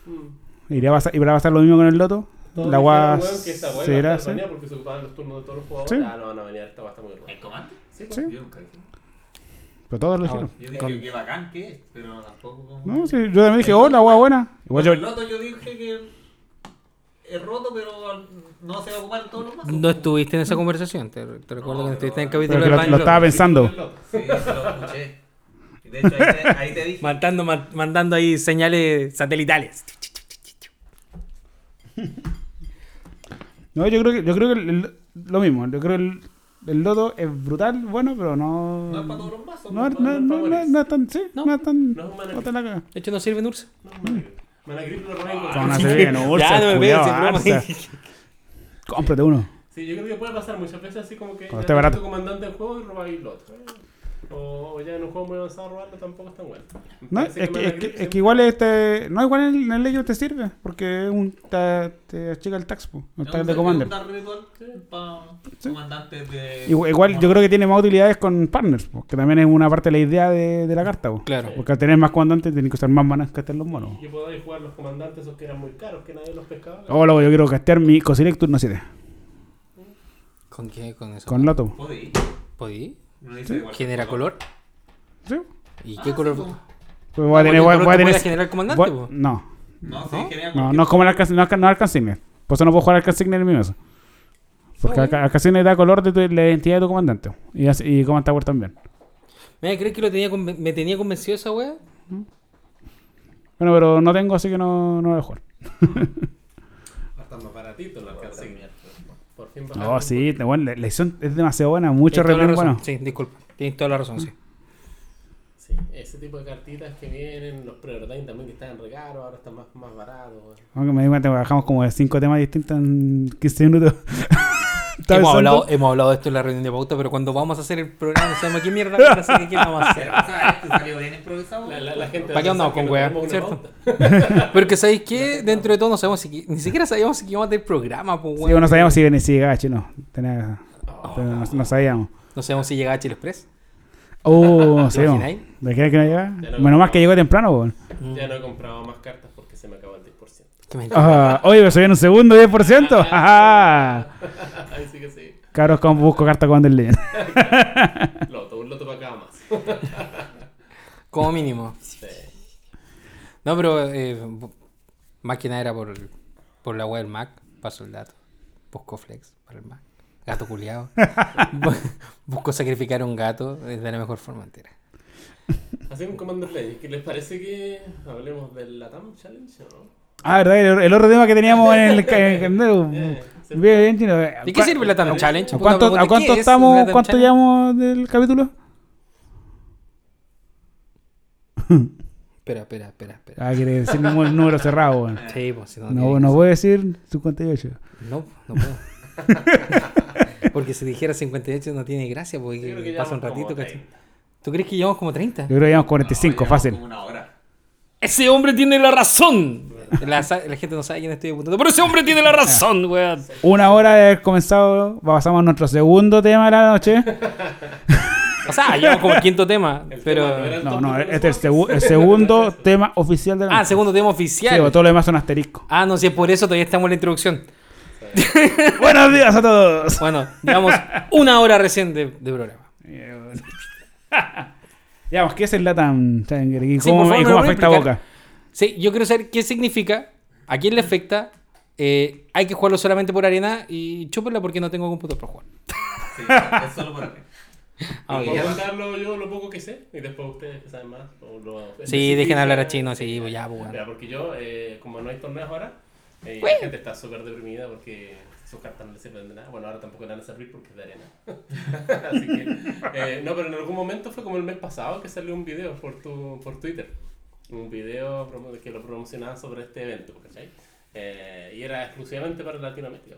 Mm. Iría a pasar, y va a pasar lo mismo con el Loto. Todos la guas que esta weá será, iba a sí. estar baneada porque se ocupaban los turnos de todos los jugadores. Sí. Ah, no, no, venía, esta está muy ¿El buena. comando? Sí, Sí. Yo nunca dije. Pero todos lo dijeron. Yo dije Con- que bacán que es, pero tampoco como. No, sí, yo también dije, oh, la hueá buena. Igual Bueno, el yo, loto yo dije que es roto, pero no se va a ocupar en todos los mazos. No estuviste en esa conversación. Te, te recuerdo No, que estuviste en el capítulo pero de lo, lo estaba pensando. Sí, lo escuché. De hecho, ahí te, ahí te dije. <laughs> Mandando, ma- mandando ahí señales satelitales. No, yo creo que, yo creo que el- el- lo mismo. Yo creo que el, el Loto es brutal, bueno, pero no. No es para todos los mazos. No, no, no, no, no, no es tan. Sí, No. no, es tan. No es cagas. De hecho, no sirve en Ursa. No, Managrip. Lo serie <laughs> de Ursa, Ya, no me sin broma. Arsa. Cómprate uno. Sí, yo creo que puede pasar muchas veces así como que Cuando esté barato. tu comandante del juego y robáis el otro. ¿eh? O, o ya en un juego muy avanzado robarlo tampoco es tan bueno. No, es que, es, que, es que igual este. No, igual en, el Legend te sirve. Porque es un, te, te achica el tax, po, el un- de Commander. un dar ritual para Sí. comandantes de. Igual, igual yo creo que tiene más utilidades con partners, que también es una parte de la idea de, de la carta. po. Claro. Porque al tener más comandantes tienen que usar más manas que hasta los monos. Y podáis jugar los comandantes esos que eran muy caros, que nadie los pescaba. Oh, luego yo quiero castear mi Cosirect turno 7. ¿Con qué? Con eso. Con Loto. Podí. ¿Podí? No dice igual. ¿Genera color? ¿Sí? ¿Y Ah, qué sí, color? Pues voy a tener. ¿Cuál Voy, a te tener generar comandante, voy- po? no, No, genera no, cualquier- no es como el no, es- no es Arcan Signet. Por eso no puedo jugar Arcan Signet en mi mesa. Porque Oh. Arcan Signet da color de tu- la identidad de tu comandante. Y, así- y Command Tower también. ¿Me crees que lo tenía conven- me tenía convencido esa wea? Bueno, pero no tengo, así que no, no voy a jugar. <laughs> Hasta más baratito alcance. Mierda. Por fin No, sí, bueno, la edición es demasiado buena. Mucho la replay bueno. Sí, disculpa. Tienes toda la razón, sí. Sí, ese tipo de cartitas que vienen, los preordain también que estaban re caros, ahora están más, más baratos. Aunque me di cuenta que bajamos como de 5 temas distintos en 15 minutos. <laughs> Hemos pensando- hablado, hemos hablado de esto en la reunión de pauta, pero cuando vamos a hacer el programa no sabemos qué mierda vamos a hacer, qué vamos a <laughs> hacer. Pero, ¿sabes? Te salió bien improvisado. La, la, la gente ¿Para qué andamos con <laughs> que tenemos cierto? Pero que sabéis que dentro de todo no sabemos si ni siquiera sabíamos si íbamos a tener programa, pues Sí, weón. bueno, no sabíamos si, si llegaba chino. Tenía, Oh, pero no, no sabíamos. No sabemos si llegaba Chile Express. Oh, <laughs> no ¿Te sabíamos. ¿De qué que no llegaba? Ya no Menos mal que llegó temprano, weón. Ya no he comprado más cartas porque se me acabó el 10%. ¿Qué me- Ah, oye, se viene un segundo 10%. ¡Ajá! <laughs> Ahí sí que sí. Cabros, como busco carta cuando el Legend. <laughs> Loto, un loto para cada más. <laughs> Como mínimo. Sí. No, pero eh, más que nada era por, por la web del Mac. Paso el dato. Busco Flex para el Mac. Gato culiado. Busco sacrificar un gato de la mejor forma entera. Así un Commander Legends, ¿qué les parece que hablemos del Latam Challenge o no? Ah, verdad, el, el otro tema que teníamos en el. el- <laughs> bien, bien, chino. ¿De qué sirve la Latam Challenge? ¿A cuánto, Puta, a cuánto ¿qué es estamos? ¿Cuánto llevamos del capítulo? Espera, espera, espera, espera. Ah, quiere decir ningún <laughs> número cerrado, weón. Sí, pues si no. No, no a decir 58. ser. No, no puedo. <laughs> Porque si dijera 58 no tiene gracia, porque pasa un ratito, ¿cachai? 30. ¿Tú crees que llevamos como 30? Yo creo que llevamos 45, No, llevamos fácil. Como una hora. Ese hombre tiene la razón. La, gente no sabe quién estoy apuntando, pero ese hombre tiene la razón, weón. Una hora de haber comenzado, pasamos a nuestro segundo tema de la noche. O sea, llevamos como el quinto tema, El pero... tema no No, este es el, segu- el segundo tema oficial de la Ah, noche. segundo tema Sí, oficial. o todo lo demás son asteriscos. Ah, no, si es por eso todavía estamos en la introducción. <laughs> Buenos días a todos. Bueno, llevamos una hora recién de, de programa. Ya, <laughs> pues, ¿qué es el LATAM? ¿Y cómo, favor, y cómo afecta a. Boca? Sí, yo quiero saber qué significa, a quién le afecta. eh, hay que jugarlo solamente por arena y chúpenla porque no tengo computador para jugar. Sí, es solo por aquí. <laughs> Ah, ok. ¿Puedo contarlo yo lo poco que sé? Y después ustedes que saben más. o lo Sí, dejen hablar a chino, sí, pues ya, pues, bueno. Ya, porque yo, eh, como no hay torneos ahora, eh, la gente está súper deprimida porque sus cartas no les sirven de nada. Bueno, ahora tampoco van a servir porque es de arena. <laughs> Así que, eh, no, pero en algún momento fue como el mes pasado que salió un video por, tu, por Twitter. Un video que lo promocionaba sobre este evento, ¿cachai? Eh, y era exclusivamente para Latinoamérica.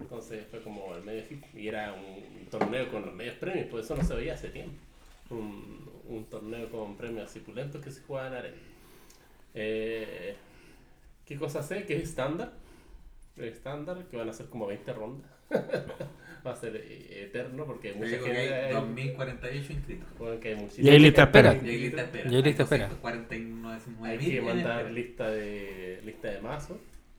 Entonces fue como el medio y era un torneo con los medios premios, por eso no se veía hace tiempo. Un, un torneo con premios así pulentos que se jugaba en arena. Eh, ¿Qué cosa sé? Que es estándar. Es estándar, que van a ser como 20 rondas. <laughs> Va a ser eh, eterno porque mucha digo gente. hay hay- 2048 inscritos. hay Y hay lista espera. espera. Y hay lista de espera. Y hay lista de espera. 249 Hay que mandar lista de lista de mazo.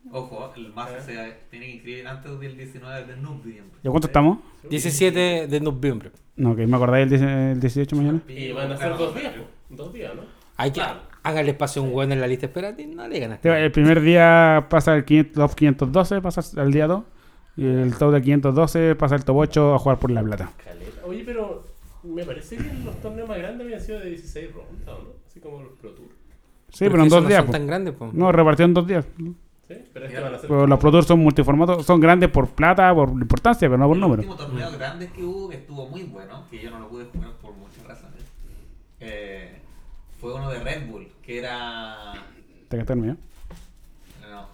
Ojo, el mazo Ah. se tiene que inscribir antes del 19 de noviembre. ¿Ya cuánto estamos? 17 de noviembre. No, que me acordáis el, 10 el 18 mañana. Y van a ser dos días, dos días, ¿no? Hay que Claro. háganle espacio a un weón en la lista de espera. y No le ganas. El primer día pasa el 500, top 512, pasa al día 2. Y el top de 512 pasa el top 8 a jugar por la plata. Caleta. Oye, pero me parece que los torneos más grandes habían sido de 16 rondas, ¿o ¿no? Así como los Pro Tour. Sí, pero en dos no días. son po. tan grandes, po. No, repartido en dos días. ¿Sí? Pero es que Ya, van a ser. Pero los Pro Tours son multiformatos, son grandes por plata, por importancia, pero no por el número. último torneo grande que hubo, que estuvo muy bueno, que yo no lo pude jugar por muchas razones, eh, fue uno de Red Bull, que era... ¿Te gastaste el mío? No.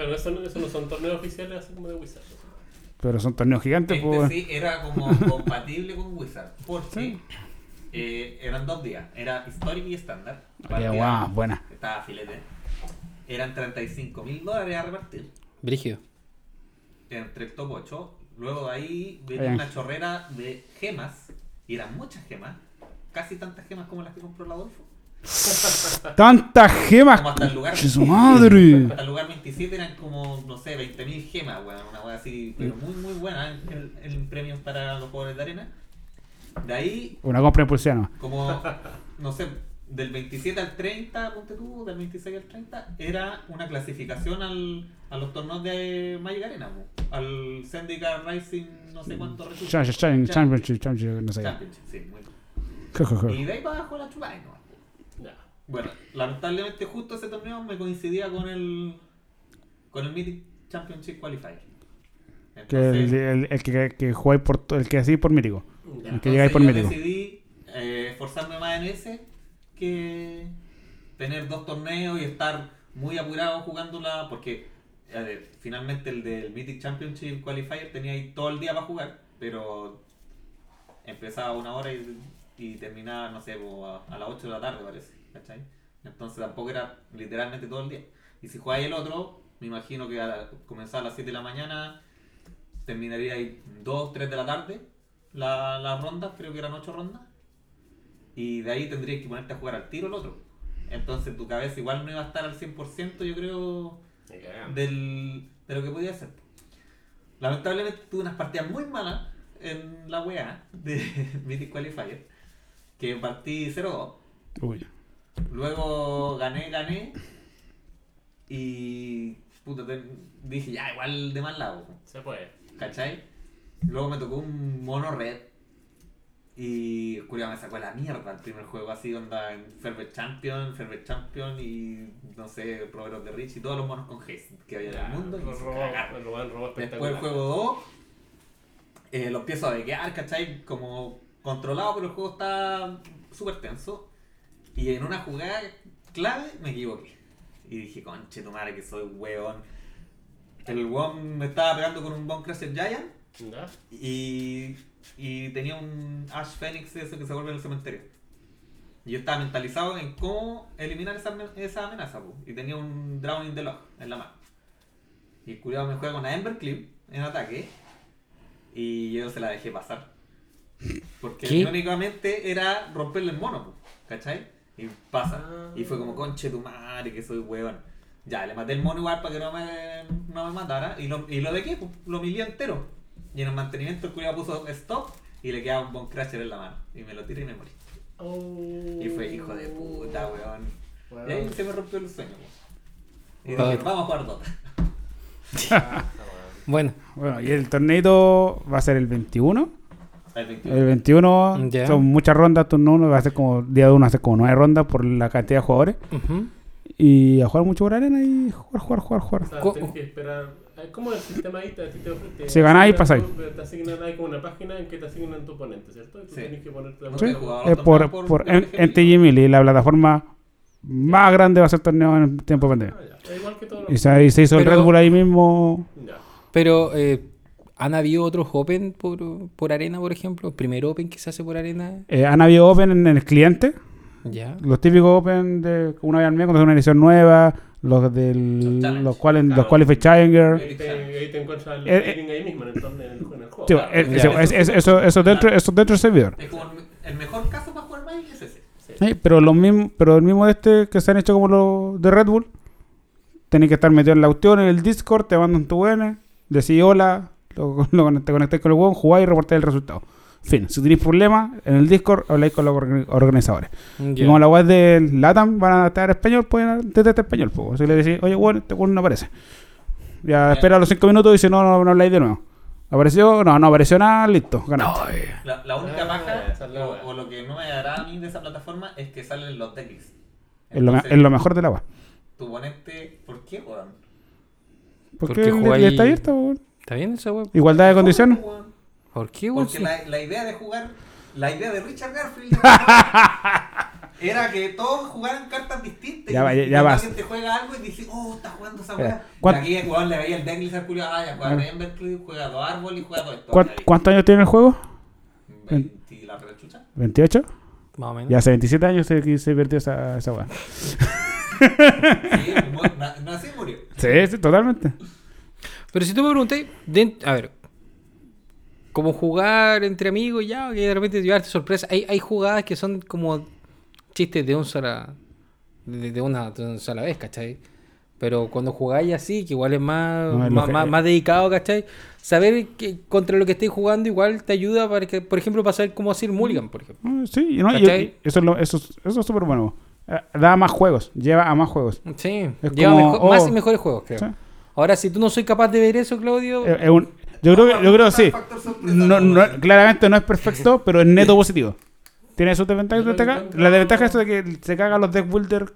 Pero eso, no- eso no son torneos oficiales así como de Wizards. ¿no? Pero son torneos gigantes, Este pues. sí era como <laughs> compatible con Wizard, porque eh, eran dos días, era Historic y estándar. Qué Partida- guau, buena. Estaba filete. Eran 35 mil dólares a repartir Brígido. entre el top 8. Luego de ahí venía Bien. una chorrera de gemas, y eran muchas gemas, casi tantas gemas como las que compró el Adolfo. ¡Tantas gemas! Como hasta el lugar. ¡Che su madre! <laughs> Hasta el lugar 27 eran como, no sé, 20.000 gemas, weón. Una weá así, pero muy, muy buena el, el premio para los jugadores de arena. De ahí, Una compra impulsiana. como, no sé, del 27 al 30, ponte tú, del 26 al 30, era una clasificación al, a los torneos de Magic Arena, po. al Syndicate Rising, no sé cuánto resulta. Championship, championship, championship, no sé. Championship, sí, muy bien. Y de ahí para abajo la chupada, ¿no? Bueno, lamentablemente justo ese torneo me coincidía con el con el Mythic Championship Qualifier. Que el, Entonces, el, el que, que jugáis por el que así por mítico. Ya. El que llegáis por mítico. yo decidí eh, esforzarme más en ese que tener dos torneos y estar muy apurado jugándola porque ver, finalmente el del Mythic Championship Qualifier tenía ahí todo el día para jugar, pero empezaba a una hora y, y terminaba, no sé, a, a las 8 de la tarde parece, ¿cachai? Entonces tampoco era literalmente todo el día. Y si jugáis el otro, me imagino que a la- comenzaba a las 7 de la mañana, terminaría ahí 2, 3 de la tarde la- las rondas, creo que eran 8 rondas. Y de ahí tendrías que ponerte a jugar al tiro el otro. Entonces tu cabeza igual no iba a estar al 100%, yo creo, del, de lo que podía hacer. Lamentablemente tuve unas partidas muy malas en la UEA de <laughs> Mythic Qualifier, que partí 0-2. Luego gané, gané. Y puta, dije, ya, igual de mal lado. Se puede. ¿Cachai? Luego me tocó un mono red. Y el culiao me sacó la mierda el primer juego, así onda en Fervet Champion, Fervet Champion y no sé, Proveros de Rich y todos los monos con Haste que había en Ya, el mundo. lo hizo robó, robó, Después el juego 2, eh, lo empiezo a bequear, ¿cachai? Como controlado, pero el juego está súper tenso. Y en una jugada clave me equivoqué. Y dije, conche tu madre que soy weón. el weón me estaba pegando con un Bone Crusher Giant y, y tenía un Ash Phoenix ese que se vuelve en el cementerio. Y yo estaba mentalizado en cómo eliminar esa, esa amenaza, po. y tenía un Drowning the Log en la mano. Y el culiado me juega con una Ember Clip en ataque y yo se la dejé pasar. Porque únicamente era romperle el mono, po, ¿cachai? Y pasa. Ah. Y fue como, conche tu madre, que soy huevón. Ya, le maté el mono igual para que no me, no me matara. Y lo, y lo de qué, pues, lo milié entero. Y en el mantenimiento el culiado puso stop y le quedaba un Bone Crusher en la mano. Y me lo tiré y me morí. Oh. Y fue hijo de puta, weón. Bueno. Y ahí se me rompió el sueño, weón. Y Ah. dije, vamos a jugar Dota. Ah, <laughs> Bueno, Bueno, y el torneito va a ser el 21. El 21. El 21 Ya. son muchas rondas, turno 1 va a ser como día de uno, ser como 9 rondas por la cantidad de jugadores. ujú. Y a jugar mucho por arena y jugar, jugar, jugar, jugar. O sea, Co- tienes que esperar. ¿Cómo es el sistema ahí? Te, te, te, Si ganáis, pasáis. Te asignan ahí como una página en que te asignan tu oponente, ¿cierto? Y tú Sí. tienes que ponerte No Sí, es por, por, por en, MTG. NTG Mili, la plataforma más grande va a ser torneo en tiempo de pandemia. Ah, ya. Es igual que todos Y se, y se hizo el Pero- Red Bull ahí mismo. Ya. pero eh, ¿han habido otros Open por, por arena, por ejemplo? ¿El primer Open que se hace por arena? Eh, han habido Open en el cliente, Ya. los típicos Open de una vez al mes cuando es una edición nueva, los Los del los cuales los Claro. Qualified Challenger. Ahí te, ahí te encuentras el Eh, eh. ahí mismo en el, en el, en el juego. Sí, Claro, eh, Ya. eso, es- es- eso, eso dentro, eso dentro del servidor. Es como el, mejor caso para jugar Magic es ese. Sí. Sí, pero los mismos, pero el mismo de este que se han hecho como los de Red Bull, tenés que estar metido en la opción, en el Discord, te mandan tu UN, decís hola, lo, lo- te conectáis con el weón, jugáis y reportáis el resultado. Fin, si tenéis problemas, en el Discord habláis con los orga- organizadores. Y como la web de LATAM van a estar español, pueden detectar español. Pues. Si le decís, oye, bueno, este weón no aparece. Ya espera los 5 minutos y si no, no, no habláis de nuevo. ¿Apareció? No, no apareció nada, listo, ganaste. La, la única Ah, paja, o, lo que no me agrada a mí de esa plataforma, es que salen los decks. es, lo, lo mejor del agua. Tu oponente, ¿por qué, weón? ¿Por Porque qué el- está abierto? weón? ¿Está bien esa web? Igualdad de condiciones. ¿Cómo, weón? ¿Por qué, weón? Porque Sí. la, la idea de jugar, la idea de Richard Garfield <laughs> era que todos jugaran cartas distintas. Ya va, ya- y ya alguien te juega algo y dices, oh, está jugando esa weá. ¿cuán- Y aquí el jugador le veía el decklist al culiao, ah, ya juega Ah. Embercleave, juega dos árboles y juega. ¿Cuán- Ya, ¿Cuántos años tiene el juego? 20 y la rechucha. ¿28? Más o menos. Ya hace 27 años se, se perdió esa, esa weá. Sí, nací y murió. Sí, sí, totalmente. Pero si tú me preguntas, de- a ver, como jugar entre amigos ya, que de repente llevarte sorpresa, hay, hay jugadas que son como chistes de un sola, de, de una, de una sola vez, ¿cachai? Pero cuando jugáis así, que igual es más, No, más, más- más dedicado, ¿cachai? Saber que contra lo que estáis jugando igual te ayuda para que, por ejemplo, para saber cómo hacer mulligan, por ejemplo. Ah, Sí, no, eso, es lo- eso, es- eso es súper bueno. Eh, Da más juegos, lleva a más juegos. Sí, Es lleva como, mejor- más oh, y mejores juegos, creo. Sí. Ahora, si tú no soy capaz de ver eso, Claudio, Eh, es un- yo creo que, yo creo que sí. No, ¿no? no- claramente no es perfecto, pero es neto positivo. Tiene sus desventajas encuentro- La desventaja es de que se cagan los deck builder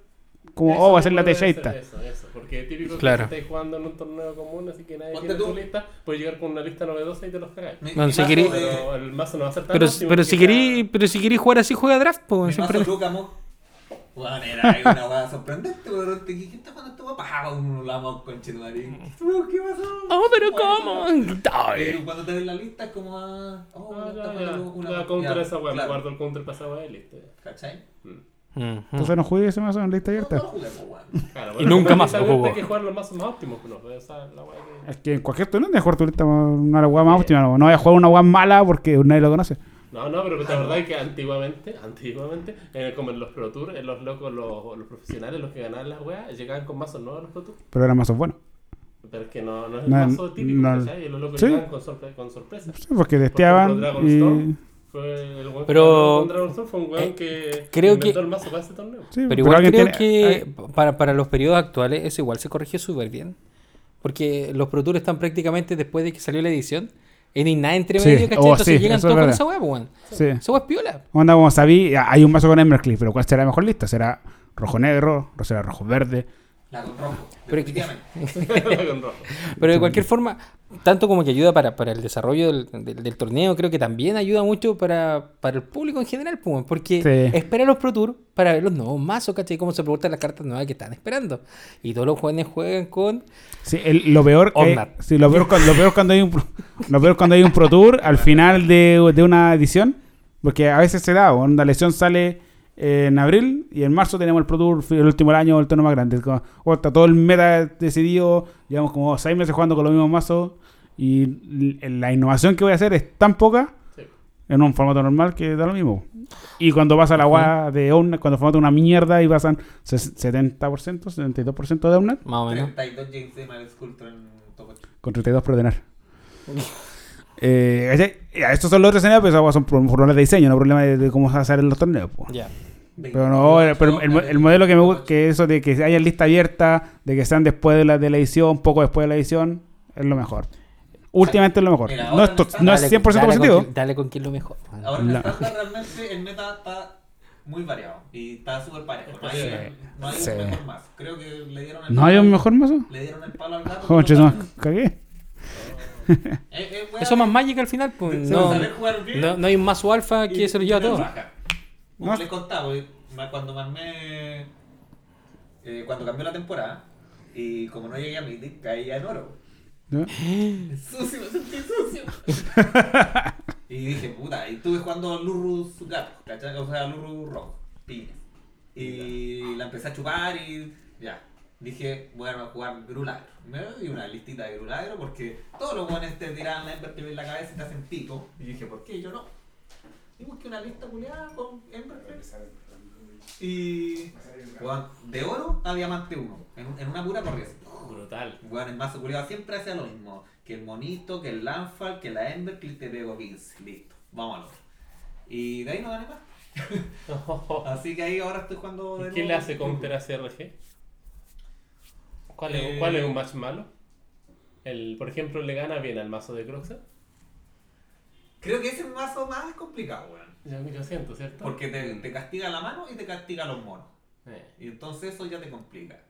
como, Eso oh, va a ser la T-Shaita. ser Eso, eso. Porque típico Claro. que si estáis jugando en un torneo común, así que nadie tiene tú. tu lista, puedes llegar con una lista novedosa y te los cagáis. Bueno, si querí- Pero el mazo no va a ser tan pero, pero, si sea- querí, pero si querí jugar así, juega draft, pues Mi siempre. mazo Bueno, era una weá sorprendente, weón. ¿Qué ¿Quién está jugando esta weá? Pa, uno la vamos con Chetumari. ¿Qué pasó? Oh, pero Bueno, ¿cómo? Pero cuando te ves la lista es como. ah, Oh, Ah, ya, ya. una. La counter esa weá, claro. guardo el counter esa weá y listo. ¿Cachai? Mm. Entonces no juegues ese mazo en lista No, abierta. no weón. <laughs> Claro, Y nunca más lo jugó. Hay que jugar los mazos más óptimos, pues, no, es que- Es que en cualquier torneo tienes que jugar tu lista una weá más óptima. No, no voy a jugar una weá mala porque nadie lo conoce. No, no, pero la verdad es que antiguamente, antiguamente, eh, como en los Pro Tour, en los locos, los, los profesionales, los que ganaban las weas, llegaban con mazos nuevos a los Pro Tour. Pero eran mazos buenos. Pero es que no, no es el No, mazo típico, no. ¿cachai? Y los locos Sí. llegaban con, sorpre- con sorpresa. Sí, porque testeaban y. Storm. Fue el weón Pero- que Storm fue un weón eh, que creo inventó que- el mazo para ese torneo. Sí, Pero igual creo tiene- que para, para los periodos actuales eso igual se corrigió súper bien. Porque los Pro Tours están prácticamente después de que salió la edición. Y hay nada entre Sí, medio, ¿cachai? oh, Entonces sí, llegan es todos con esa hueá, pues, weón. Sí. Esa hueá es piola. Onda, como sabí, hay un mazo con Embercleave, pero ¿cuál será la mejor lista? ¿Será rojo-negro? ¿O será rojo-verde? La con rojo. Definitivamente. <laughs> <laughs> Pero de cualquier forma, tanto como que ayuda para, para el desarrollo del, del- del torneo, creo que también ayuda mucho para, para el público en general, pues, porque Sí. espera los Pro Tour para ver los nuevos mazos, ¿cachai? Cómo se preguntan las cartas nuevas que están esperando. Y todos los jóvenes juegan con... Sí, el- lo peor que sí, lo peor, cu- lo peor cuando hay un pro- lo peor cuando hay un Pro Tour al final de, de una edición, porque a veces se da, una lesión sale en abril y en marzo tenemos el Pro Tour el último del año, el torneo más grande. Está todo el meta decidido, llevamos como seis meses jugando con los mismos mazos y la innovación que voy a hacer es tan poca Sí. en un formato normal que da lo mismo. Y cuando pasa la agua de Omnat, cuando formato una mierda y pasan ses- 70%, 72% de Omnat, Más o menos. 32 James de 8. con 32 por ordenar. <laughs> Eh, estos son los otros escenarios, pero son pro- problemas de diseño, no problemas de, de cómo se hacer en los torneos. po. Ya. Pero no, eh, pero el, mo- el modelo que me gusta, que eso de que haya lista abierta, de que sean después de la, de la edición, poco después de la edición, es lo mejor. Últimamente es lo mejor. No es, no es Dale- 100% dale con positivo. quién- Dale con quién lo mejor. Ahora en estándar realmente el meta está muy variado y está súper parejo. No hay, Sí. no hay Sí. un mejor más. Creo que le dieron el ¿No hay un mejor mazo? Le dieron el palo al gato. Joder, no, no- cagué. <laughs> Eh, eh, Eso más Magic al final, pues de no, no, no hay un mazo alfa y que se lo lleva todo. baja. Como No. les contaba, cuando me armé. eh, cuando cambió la temporada y como no llegué a Mythic, caía en oro. ¿No? <laughs> Sucio, me sentí sucio. <laughs> y dije, puta, y estuve jugando Lurrus gatos, ¿cachai? O sea, Lurrus rojo, piña. Y la empecé a chupar y ya. Dije, bueno, a jugar Grulagro. Me di una listita de Grulagro porque todos los buenos te tiran la Ember en la cabeza y te hacen pico. Y dije, ¿por qué yo no? Y busqué una lista culiada con Ember Y. de oro a diamante 1. En, en una pura corrida. así. Brutal. Bueno, el mazo culiado siempre hacía lo mismo. Que el monito, que el Landfall, que la Ember, que te pego 15. Listo, vamos al otro. Y de ahí no gané más. <laughs> Así que ahí ahora estoy jugando de ¿Y ¿Qué le hace counter a CRG? ¿Cuál es, Eh, cuál es un match malo? El, por ejemplo, le gana bien al mazo de Croxa. Creo que ese es mazo más complicado, weón. Yo, yo siento, ¿cierto? Porque te, te castiga la mano y te castiga los monos. Eh, Y entonces eso ya te complica.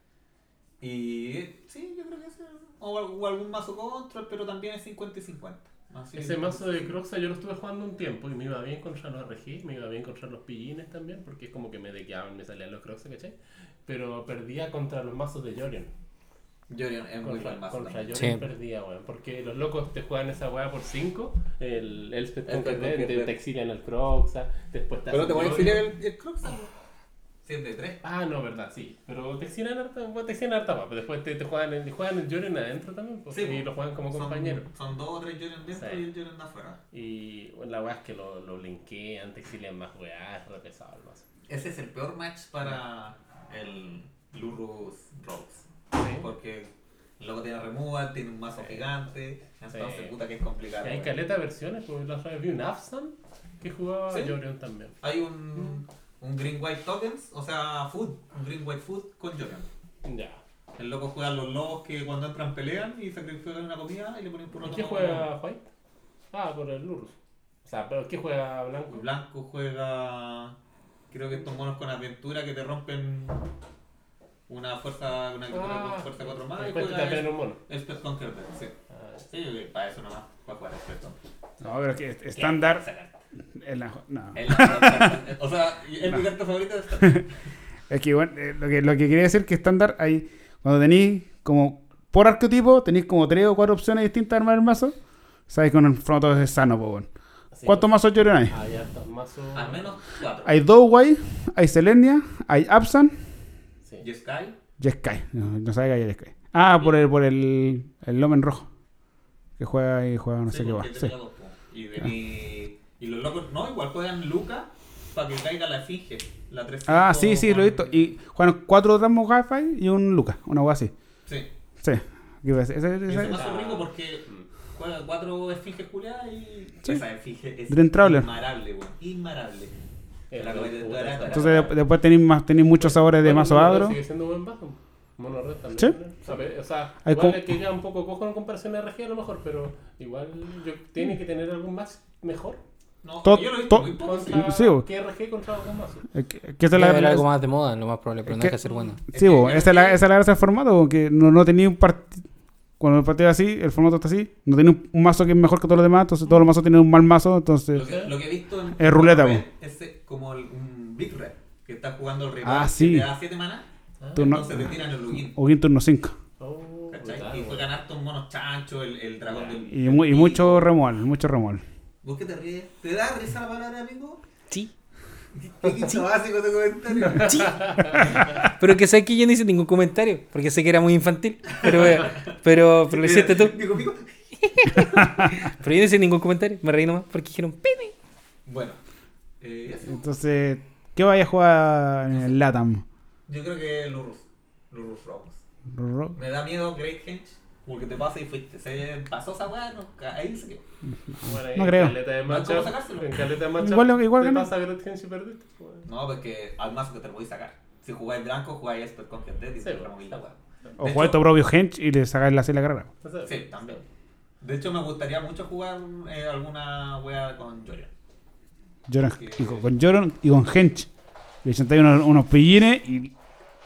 Y sí, yo creo que ese. O, o algún mazo control, pero también es 50 y 50. Así Ese es. mazo de Croxa yo lo estuve jugando un tiempo y me iba bien contra los RG, me iba bien contra los pillines también, porque es como que me dequeaban, me salían los Croxa, ¿cachai? Pero perdía contra los mazos de Jorian. Jorian es muy buen mazo. contra. Jorian Sí. perdía, weón. Porque los locos te juegan esa weá por 5, el Elspeth El Dead, te, te exilian el Croxa, después te Pero te voy a exiliar el, el es de 3. Ah, no, verdad, sí. Pero te exilian harta, te exilian harta más, pero después te, te juegan, el, juegan el adentro también, pues, Sí, y lo juegan como Son- compañero. Son, dos o tres Jorian dentro Sí. y el Jorian de afuera. Y bueno, la weá es que lo, lo blinkean, te exilian más weá, es re pesado el mazo. Ese es el peor match para el Lurus Rose. Sí. Porque el loco tiene removal, tiene un mazo Sí. gigante. Entonces, Sí. puta que es complicado. Y hay caleta de versiones, porque la otra vez vi un Afsan que jugaba Sí. Jorian también. Hay un, un Green White Tokens, o sea, Food. Un Green White Food con Jorian. Ya. El loco juega a los lobos que cuando entran pelean y sacrifican una comida y le ponen por ¿Y otro qué lado. juega White? Ah, por el Lurus. O sea, pero ¿qué juega Blanco? Blanco juega. Creo que estos monos con aventura que te rompen una fuerza, una criatura Ah, con fuerza 4 más y después te el, un mono. Spell Conquer sí. Ah, Sí, para eso nomás, para jugar Spell Conquer. No, pero es que es- estándar. En la- no. Es la. O sea, es mi carta favorita de. <laughs> Es que, bueno, eh, lo que, lo que quería decir que estándar hay. Cuando tenéis como. Por arquetipo, tenéis como tres o cuatro opciones distintas de armar el mazo. Sabéis que un formato es sano, pues bueno. sí. ¿Cuántos mazos Jorian hay? Mazo. Al menos 4. Hay Doway, hay Selenia, hay Absan Sí. Y y Sky. No, no sabe que hay Sky. Ah, por el, por el, el Lomen rojo. Que juega y juega no sé qué va. Sí. po. Y, de mi- y los locos, no, igual juegan Luca para que caiga la esfinge. La 3 Ah, sí, sí, lo he visto. Y juegan cuatro Dramos Wi-Fi y un Luca, una hueá así. Sí. Sí. ¿Qué iba a decir? Ese- Y ese- ese mazo Ah. rico porque juega cuatro esfinges culiadas y Sí. esa esfinge es Dream Traveler. inmarable, weón. Inmarable. Entonces de- después tenéis más, tenéis muchos sabores de mazo agro. Sigue siendo un buen bajo. Mono Red también. Sí. O sea, pe- o sea, Hay igual como- es que queda un poco cojo en comparación a RG a lo mejor, pero igual yo, tiene que tener algún más mejor. No, To- yo lo he visto to- muy poco. sí. Contra, Sí, bo. ¿Qué RG contra un mazo? Es que, que esa es la, Debe haber la- algo más de moda, lo más probable, pero no que- de ser bueno. Sí, bo, esa es la, esa es la gracia del formato, que no, no tenía un partido. Cuando el partido es así, el formato está así, no tiene un, un mazo que es mejor que todos los demás, entonces todos los mazos tienen un mal mazo, entonces. Lo que, lo que he visto en Es ruleta, po. es como el- un Big Red que está jugando el rival Ah, que sí. te da 7 maná. Tú no- Entonces te tiran el login. O en turno 5. Oh, Y weón. juegan hartos monos chanchos, el, el dragón del. Y, mu- y mucho remual, mucho remual. ¿Vos qué te ríes? ¿Te da risa la palabra amigo? Sí. ¿Qué básico de comentario? Sí. pero que sé que yo no hice ningún comentario, porque sé que era muy infantil. Pero, eh, pero, pero lo hiciste tú. <laughs> Pero yo no hice ningún comentario, me reí nomás porque dijeron pene. Bueno, eh. Entonces, ¿qué vaya a jugar en el LATAM? yo creo que Lurus. Lurus Rocks. Ro- Me da miedo Great Henge porque te pasa y fuiste. Se pasó esa weá, no, ahí se quedó. <laughs> Bueno, No en creo. caleta de. En caleta de Igual- igual te gana. pasa Great Henge y perdiste. pues. No, porque al mazo que te lo a sacar. Si jugáis blanco, jugáis Expert con Dead y Sí, te bueno. la weá. O hecho- tu propio Hench y le sacas la la carrera. Sí, también. De hecho, me gustaría mucho jugar eh, alguna wea con Jorian. Joran, y con, con Joran y con Hench. Le chantáis unos, unos pillines y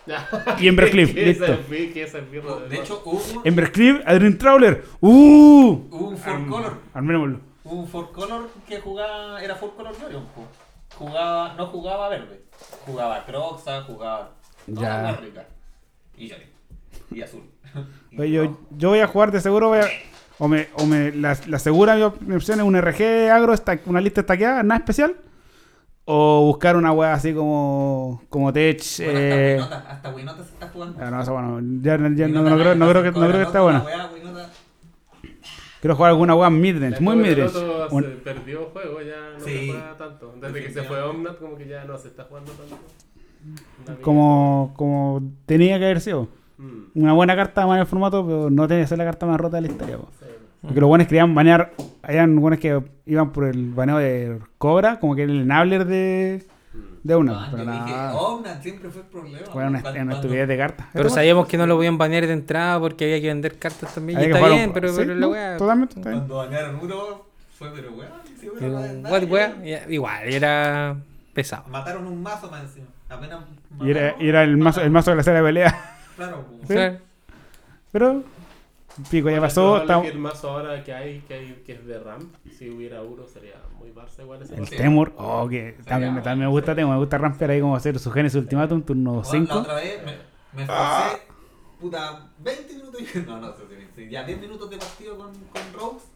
<laughs> Y Embercliff, ¿Qué es listo. De hecho, hubo un, Embercliff, Adrian Trawler. ¡Uh! hubo un Four Color. Armémoslo. Hubo un Four Color que jugaba. Era Four Color Jorian. po. Jugaba, no jugaba verde. Jugaba Croxa, jugaba. Ya. Y Jorian. Y azul. <laughs> Y Oye, yo, yo voy a jugar de seguro. Voy a, o me, o me, la, la segura mi, op- mi opción es un RG agro, una lista estaqueada, nada especial. O buscar una wea así como, como Tech. Bueno, eh, hasta Winota, hasta Winota se está jugando. ah, no, eso bueno. Ya, ya no, Winota no creo, no creo que, no creo que buena. Quiero jugar alguna wea midrange, muy midrange. Un- se perdió juego, ya no Sí. se juega tanto. Desde que se fue Omnat, como que ya no se está jugando tanto. Como, como tenía que haber sido. Mm, Una buena carta más en el formato, pero no tiene que ser la carta más rota de la historia. po. Porque los buenos querían banear. Habían buenos que iban por el baneo de Cobra, como que era el enabler de, Mm. de una. Ah, pero yo dije, nada. Omnat siempre fue el problema. Fue una, Cuando- una cuando- estupidez de carta. Pero sabíamos que no lo podían banear de entrada porque había que vender cartas también. Y está bien, un- pero, sí, pero la no, weá. Totalmente, está bien. Cuando bañaron uno, fue pero weón. Sí, pero, weón, what, weá, ya, Igual, era pesado. Mataron un mazo más encima. Apenas. Y era, mataron, y era el mazo, el mazo de la serie de pelea. <laughs> Claro, po. Sí. Pero, pico, ya pasó. que el mazo ahora que hay, que hay, que es de RAM, si hubiera Uro sería muy Barça igual ese El mazo. Temur, oh, que también, me- también me gusta Temur, me gusta rampear ahí como hacer su Genesis Ultimatum, turno Weón, La 5. otra vez me, me esforcé. Puta, 20 minutos. y- <laughs> No, no sé si sí, Ya 10 minutos de partido con, con Rose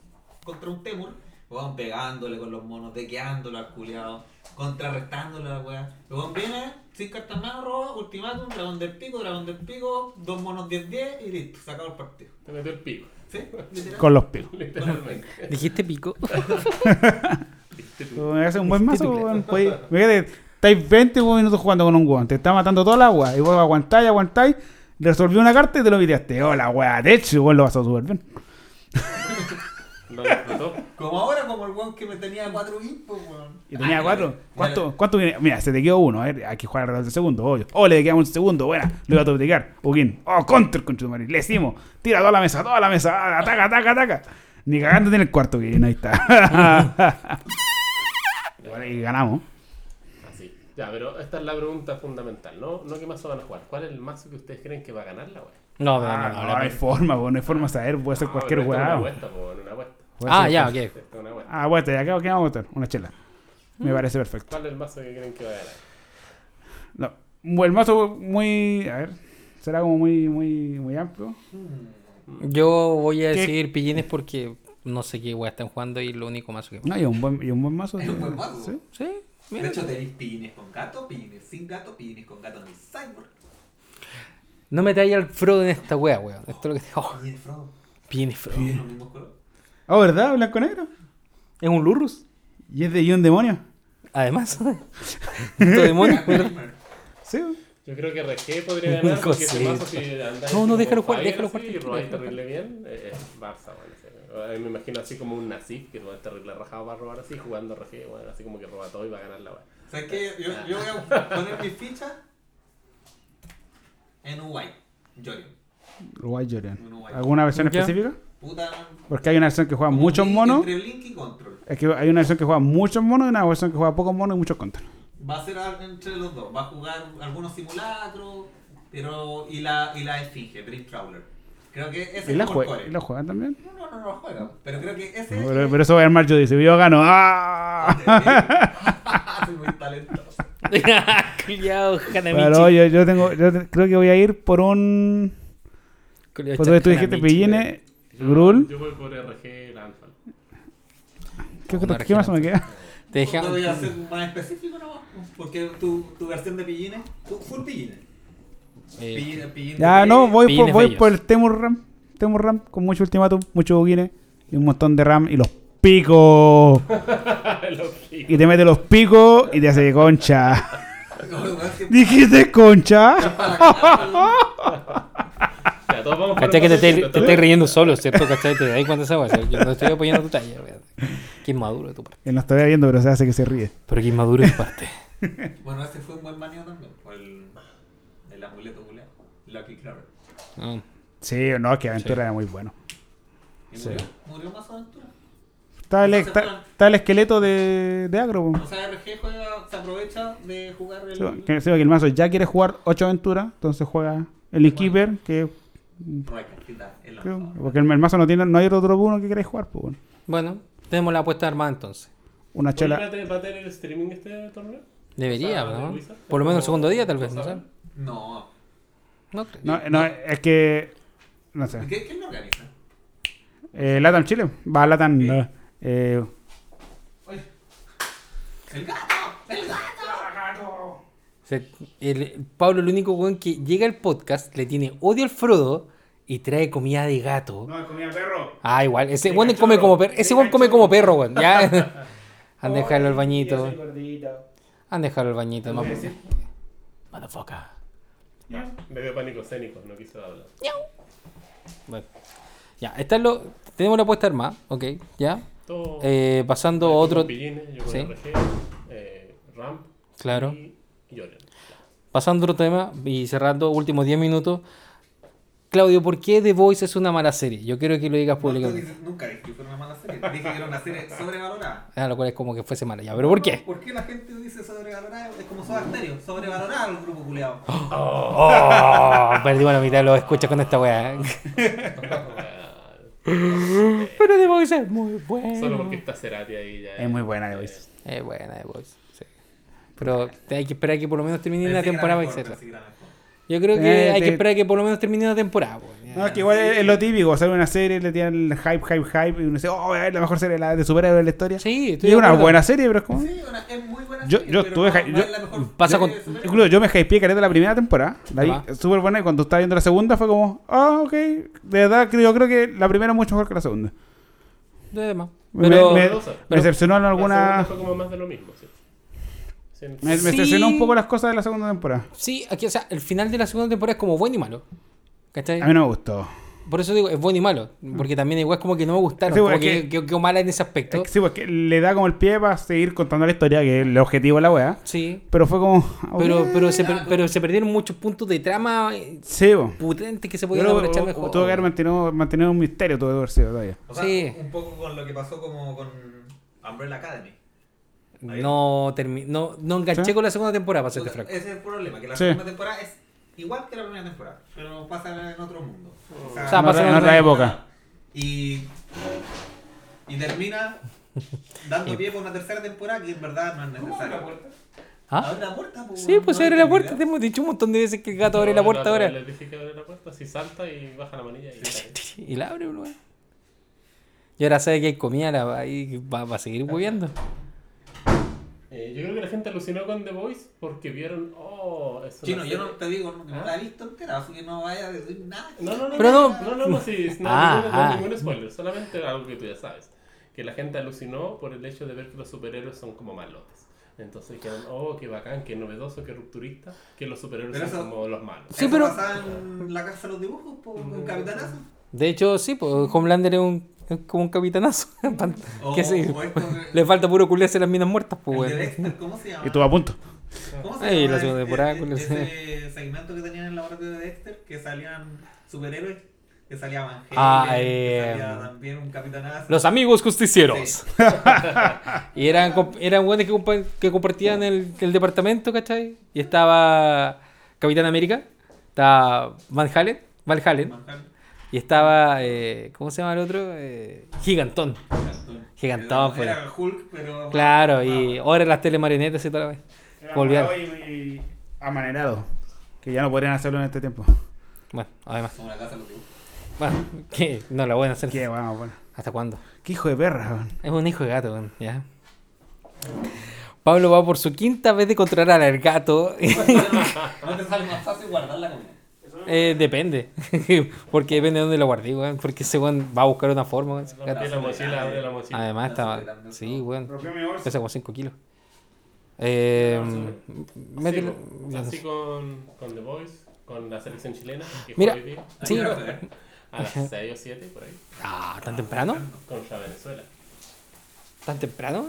contra un Temur. Weón, pegándole con los monos, dequeándolo al culiado, contrarrestándole a la weá. Luego viene, sin cartas más, roba, ultimátum, dragón del pico, dragón del pico, dos monos 10-10 y listo, se acabó el partido. Te metió el pico, ¿Sí? Literal. Con los picos. literalmente. <laughs> <laughs> Dijiste pico. Me hace un buen mazo, weón. Fíjate, estáis 20 minutos jugando con un weón, te está matando toda la agua, y vos aguantáis, aguantáis, resolvió una carta y te lo viteaste. Oh, la weá, de hecho, weón, lo vas a súper bien. <laughs> Lo disfrutó. Como ahora, como el weón que me tenía 4 impos, weón. Y tenía Ah, cuatro. ¿Cuánto, ¿Cuánto viene? Mira, se te quedó uno. A ver, hay que jugar alrededor del segundo. Obvio. Oh, le quedamos un segundo. Buena. Lo iba a duplicar. Ugin. Oh, counter con Chumari. Le decimos. Tira toda la mesa, toda la mesa. Ah, Ataca, ataca, ataca. Ni cagándote en el cuarto, Ugin. Ahí está. <laughs> bueno, y ganamos. Así. Ya, pero esta es la pregunta fundamental, ¿no? No qué mazo van a jugar. ¿Cuál es el mazo que ustedes creen que va a ganar la wea? No, no, Ah, no. no, no, no hay forma, no hay forma de saber. Puede ser cualquier es Una apuesta, po, una apuesta. Ah, ya, ok. Ah, bueno, ya, ¿qué qué vamos a votar? Una chela. Mm. Me parece perfecto. ¿Cuál es el mazo que creen que va a ganar? No. El mazo muy. A ver. Será como muy, muy, muy amplio. Yo voy a ¿Qué? decir pillines porque no sé qué weá están jugando y lo único más que. No, y un buen, y un buen mazo. Es un buen mazo. Sí. Sí, De mira. hecho, tenéis pillines con gato, pillines sin gato, pillines con gato en el cyborg. No me al Frodo en esta weá, weón. Esto es lo que te. Oh, Pillines Frodo. pillines Frodo. Todos los mismos colores. Oh, ¿verdad? Blanco negro. Es un Lurrus. Y es de y un demonio. Además. <laughs> Esto demonio. <laughs> Sí. Yo creo que RG podría ganar porque ese mazo si andáis No, no, déjalo jugar, déjalo jugar, Y robáis jugar. terrible bien, eh, Barça, bueno. me imagino así como un Nasif que no es terrible rajado para robar así, jugando RG, bueno, así como que roba todo y va a ganar la wea. ¿Sabes qué? Yo, yo voy a poner mis fichas en Uruguay. Jorian. Uruguay Jorian. ¿Alguna versión Ya. específica? Puta. Porque hay una versión que juega como muchos monos. Entre Blink y Control. Es que hay una versión que juega muchos monos y una versión que juega pocos monos y muchos contra. Va a ser entre los dos. Va a jugar algunos simulacros, pero y la, y la Esfinge, Dream Trawler. Creo que ese ¿Y la, es el core. ¿y la juegan también? No, no, no, no lo juega. Pero creo que ese No, es. pero, pero eso va a armar yo dice, yo gano. ¡Ah! <laughs> Soy muy talentoso. <laughs> Pero yo, yo tengo, yo creo que voy a ir por un. Pues tú, tú dijiste Pillines, Grul. Yo voy por RG Landfall. ¿Qué, Una qué más me queda? Te deja- No voy a ser más específico, ¿no? Porque tu, tu versión de pillines, tu full pillines. eh, Pillines, pillines Ya, no, voy, por, voy bellos. por el Temur Ram. Temur Ram con mucho ultimátum, mucho buguines y un montón de RAM y <laughs> los picos. Y te mete los picos y te hace concha. <laughs> No, que- ¿Dijiste concha? <laughs> Ya, todos vamos por ¿Cachai el que te, te, te estás riendo solo, ¿cierto? ¿Cachai? Te das cuenta esa weá. Yo no estoy apoyando tu talla, weón. Qué inmaduro de tu parte. Él no está viendo, pero se hace que se ríe. Pero qué inmaduro de tu parte. <laughs> Bueno, ese fue un buen manejo también. Por el, el amuleto culeado. Lucky Clover. Ah, Sí, no, que Aventura Sí. era muy bueno. ¿Y Sí. murió? ¿Murió más aventura? Está el, sea, está, el esqueleto de, de Agro. O sea, RG juega, se aprovecha de jugar el. Sí, que, sí, que el mazo ya quiere jugar 8 aventuras, entonces juega el Inkeeper, que El porque el, el mazo no tiene, no hay otro uno que queráis jugar, pues bueno. Bueno, tenemos la apuesta armada entonces. Una chela. ¿Va a tener- tener streaming este torneo? Debería, O sea, ¿no? Wizard. Por lo menos el segundo día, tal ¿No vez, no? No. No creo. No, no, es que. No sé. ¿Qué, ¿Quién lo organiza? Eh, Latam Chile. Va Latam. ¿Qué? no. Eh, Oye. ¡El gato! ¡El gato! El, el Pablo, el único weón que llega al podcast, le tiene odio al Frodo y trae comida de gato. No, comida perro. Ah, igual. Ese De cachorro. come como perro. Ese De weón come como perro, weón. Ya. <laughs> Han dejado el bañito. Han dejado el bañito. ¿Qué No? Motherfucker. Me dio pánico escénico, no quiso hablar. Bueno. Ya, esta es lo. Tenemos la apuesta armada, ok, ya. Todo. Eh, pasando a otro. Pillines, yo con Sí. RG, eh, Ramp Claro. y, y Orion. Pasando a otro tema y cerrando, últimos 10 minutos. Claudio, ¿por qué The Voice es una mala serie? Yo quiero que lo digas No, públicamente. dices- nunca dije que fuera una mala serie. Dije que era una serie sobrevalorada. Ah, lo cual es como que fuese mala ya. ¿Pero por qué? ¿Por qué la gente dice sobrevalorada? Es como Soda Stereo, sobrevalorada el grupo culeado. <gasps> Oh, perdimos la mitad de los escuchas con esta weá. <laughs> Pero The Voice es muy bueno. Solo porque está Cerati ahí ya. Es muy buena The Voice. Es buena The Voice, sí. Pero hay que esperar que por lo menos termine la temporada etcétera. pensé que era mejor. Yo creo que Eh, hay que esperar que por lo menos termine la temporada. po. No, es que igual es, es lo típico, hacer una serie, le tiran el hype, hype, hype, y uno dice, oh, es la mejor serie de la- de superhéroes de la historia. Sí, Y estoy es de una buena serie, pero es como... Sí, una- es muy buena Yo- serie, yo estuve no- yo- es Pasa con- de. Incluso yo me hypeé caleta la primera temporada, la vi súper buena, y cuando estaba viendo la segunda fue como, ah, ok, de verdad yo creo que la primera es mucho mejor que la segunda. De demás. Me- Pero, me, pero- me decepcionó en alguna... segunda fue como más de lo mismo, sí. Sí, Me, me Sí. decepcionó un poco las cosas de la segunda temporada. sí, aquí, o sea, el final de la segunda temporada es como bueno y malo. ¿Cachai? A mí no me gustó. Por eso digo, es bueno y malo. Porque también igual es como que no me gustaron. Sí, como que, que- que- quedó mala en ese Es aspecto. que sí, porque le da como el pie para seguir contando la historia, que es el objetivo de la weá. Sí. Pero fue como... Pero, ok. pero, se, per- pero se perdieron muchos puntos de trama eh, Sí, putentes que se podían aprovechar mejor. tuvo que haber mantenido, mantenido un misterio, tuvo que haber sido todavía. O sea, Sí. un poco con lo que pasó como con Umbrella Academy. No, termi- no, no enganché ¿Sí? con la segunda temporada, para serte franco. Ese es el problema, que la Sí. segunda temporada es igual que la primera temporada, pero pasa en otro mundo. O sea, En pasa otra- en en otra época. Y, y termina dando pie para una tercera temporada que en verdad no es necesaria. ¿Ah? Abre la puerta, pues, Sí, pues no abre la puerta. Te hemos dicho un montón de veces que el gato abre No, la puerta no, ahora. Les dije que abre la puerta, si salta y baja la manilla y. <laughs> Y la abre, weón. Y ahora sabe que hay comida, la va, y va, va a seguir hueveando. Eh, yo creo que la gente alucinó con The Voice porque vieron, oh, es Chino, yo no te digo, no, no ¿Ah? la he visto entera, así que no vaya a decir nada. No, no, no, Pero no, no- no, no, sí, no, Ah, ningún, ah. ningún spoiler, solamente algo que tú ya sabes. Que la gente alucinó por el hecho de ver que los superhéroes son como malotes. Entonces dijeron, oh, qué bacán, qué novedoso, qué rupturista, que los superhéroes Pero son eso- como los malos. Sí, Eso pero- en la casa de los dibujos, po, con Capitanazo. De hecho, sí, pues Homelander es, un, es como un capitanazo. <laughs> O- que sí, o esto de- Le falta puro culiarse las minas muertas, pues, el de weón. Dexter, ¿cómo se llama? Y estuvo a punto. ¿Cómo se Ey, llama la segunda ese- temporada, ese- con el- Ese segmento que tenían en el laboratorio de Dexter, que salían superhéroes que salía Van Halen, Ah, que eh, salía también un capitanazo. Los amigos justicieros. Sí. <laughs> y eran, eran buenos que, compa- que compartían el, el departamento, ¿cachai? Y estaba Capitán América, estaba Van Halen, Van Halen, Van Halen. Y estaba, eh, ¿cómo se llama el otro? Eh, Gigantón. Gigantón, Era, pues. era Hulk, pero. Claro, y más- ahora las telemarionetas y toda la vez. Era Volvían. y, y amanerado. Que ya no podrían hacerlo en este tiempo. Bueno, además. Como la casa. Bueno, que no la pueden hacer. Qué bueno, bueno. ¿Hasta cuándo? Qué hijo de perra, weón. Es un hijo de gato, weón, ya. Pablo va por su quinta vez de controlar al gato. <laughs> ¿No te sale más fácil <laughs> guardar la comida? Eh, depende. <laughs> Porque depende de dónde lo guardé, weón. Porque ese weón va a buscar una forma, weón. Abre la mochila, abre la mochila. Además estaba. Sí, weón. Pesa como 5 kilos. Eh, Así, así con, con The Voice, con la selección chilena. Que Mira. hoy día, Sí. A las 6 o 7 por ahí, Ah, ¿tan temprano? contra Venezuela. ¿Tan temprano?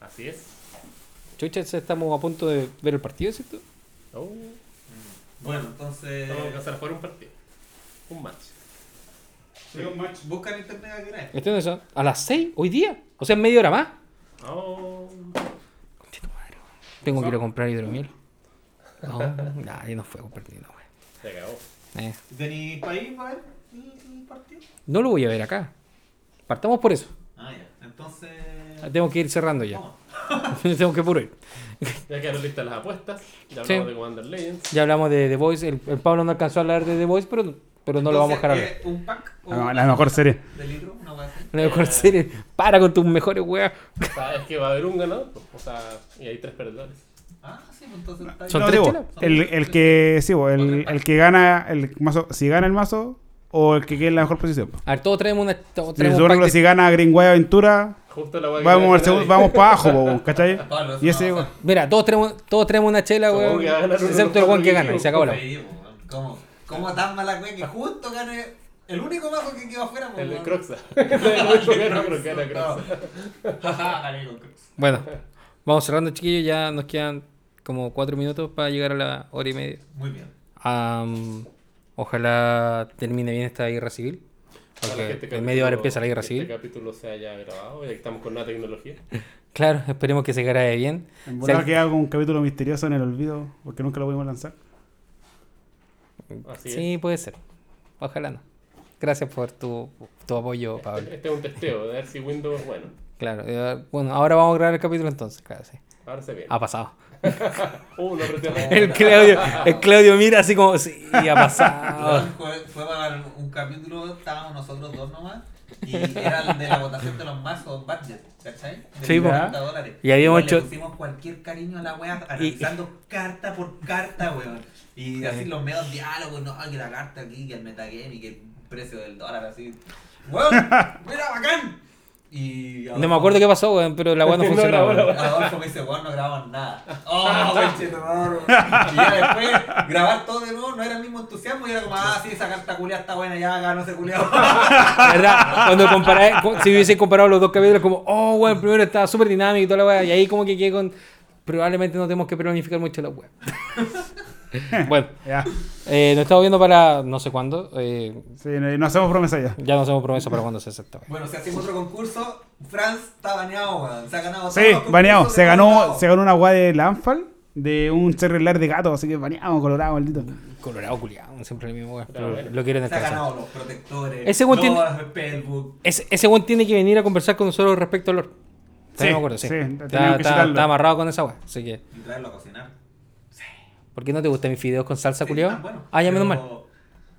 Así es. Chucha, estamos a punto de ver el partido, ¿cierto? Oh, Bueno, entonces. vamos a empezar a jugar un partido. Un match. Busca en internet a qué hora es. ¿Este dónde son? ¿A las 6? ¿Hoy día? O sea, en media hora más. Oh, Tengo que ir a comprar hidromiel. No, nadie no fue a comprar ni una, se acabó. Eh, ¿Tenéis país para ver el, partido? No lo voy a ver acá. Partamos por eso. Ah, ya. Entonces. Tengo que ir cerrando ya. Vamos. <laughs> Tengo que puro. Ya quedaron listas las apuestas. Ya Sí. hablamos de Commander Legends. Ya hablamos de The Voice. El, el Pablo no alcanzó a hablar de The Voice, pero, pero no lo vamos a dejar hablar. Entonces, ¿es ¿Un pack? o La, una la mejor serie. ¿De litro? Una cosa así. La mejor serie. Para con tus mejores weas. Sabes que va a haber un ganador. pues, O sea, y hay tres perdedores. Ah, sí, pues entonces está Son No, tres digo, el, el que, sí, bo, el, el que gana el mazo, si gana el mazo o el que quede en la mejor posición. po. A ver, todos traemos una. Todos traemos si gana Greenway Aventura, Justo la vamos, al segundo- vamos para abajo, po, ¿cachai? <laughs> Pablo, eso Y no ese, va a bo, Mira, todos traemos, todos traemos una chela, ¿Cómo weón. que va a ganar uno Excepto el weón que gana y se acabó la. Sí, weón. ¿Cómo? ¿Cómo tan mala wea que justo gane el único mazo que quedó afuera? po, El de weón? Croxa. El de Croxa, <laughs> pero gana No. Croxa. Jaja, gané con Crocs. Bueno, vamos cerrando, chiquillos. Ya nos quedan como cuatro minutos para llegar a la hora y media. Muy bien. Am, ojalá termine bien esta guerra civil. Porque que este en media hora empieza la guerra que civil. Este capítulo se haya grabado, ya que estamos con nueva tecnología. <laughs> Claro, esperemos que se grabe bien. en Si volada al- queda un capítulo misterioso en el olvido porque nunca lo pudimos lanzar. Así sí, puede ser. Ojalá no. Gracias por tu, tu apoyo, es. Pablo. Este es un testeo, de ver si Windows es bueno. Claro. eh, bueno, ahora vamos a grabar el capítulo entonces. Claro, sí. Ahora se viene. Ha pasado. Uh. <laughs> El Claudio, el Claudio mira así como, sí, ha pasado. Fue, fue para un capítulo, estábamos nosotros dos nomás. Y era el de la votación de los mazos budget, ¿cachai? De Sí, po. 50 dólares. Y habíamos hecho- Le pusimos cualquier cariño a la wea, analizando carta por carta, weón. Y así los medios diálogos, no, que la carta aquí, que el metagame y que el precio del dólar, así. Weón, mira, bacán. Y No me acuerdo qué pasó, weón, pero la weá no <laughs> No, funcionaba. no, weón. Adolfo me dice, weón, no grabamos nada. Oh, conchetumare. Y ya después, grabar todo de nuevo no era el mismo entusiasmo y era como, ah, sí, esa carta culia está buena, ya ganó ese culiado. <laughs> ¿Verdad? Cuando comparé, si hubiese comparado los dos capítulos, como, oh, weón, el primero estaba súper dinámico y toda la weá, y ahí como que quedé con. Probablemente no tenemos que planificar mucho la weá. <laughs> <laughs> bueno, <laughs> Ya. eh, nos estamos viendo para no sé cuándo. eh, Sí, no, no hacemos promesa ya. ya no hacemos promesa para cuándo se hace esta weá. Bueno, si hacemos otro concurso, Franz está baneado, weón. Se ha ganado todos Sí, baneado. de Se ganó, se ganó una guay de Lanfal de un celular de gato, así que baneado, colorado, maldito. Colorado culiado, siempre el mismo bueno. Lo quieren Se ha descansar. ganado los protectores. Ese weón tiene-. Ese, ese weón tiene que venir a conversar con nosotros respecto al lore. Sí, Sí, me acuerdo, sí. sí, está, está- está amarrado con esa weá. Así que. Y traerlo a cocinar. ¿Por qué no te gustan mis fideos con salsa Sí, culiado? ah, bueno, ah, ya menos mal.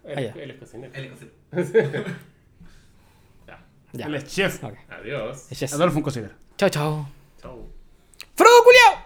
Él, Ah, ya. él es cocinero. Él es cocinero. Ya. <laughs> Ya. Él es chef. Ok. Adiós. Yes. Adolfo un cocinero. Chao, chao. Chau. ¡Frodo culiao!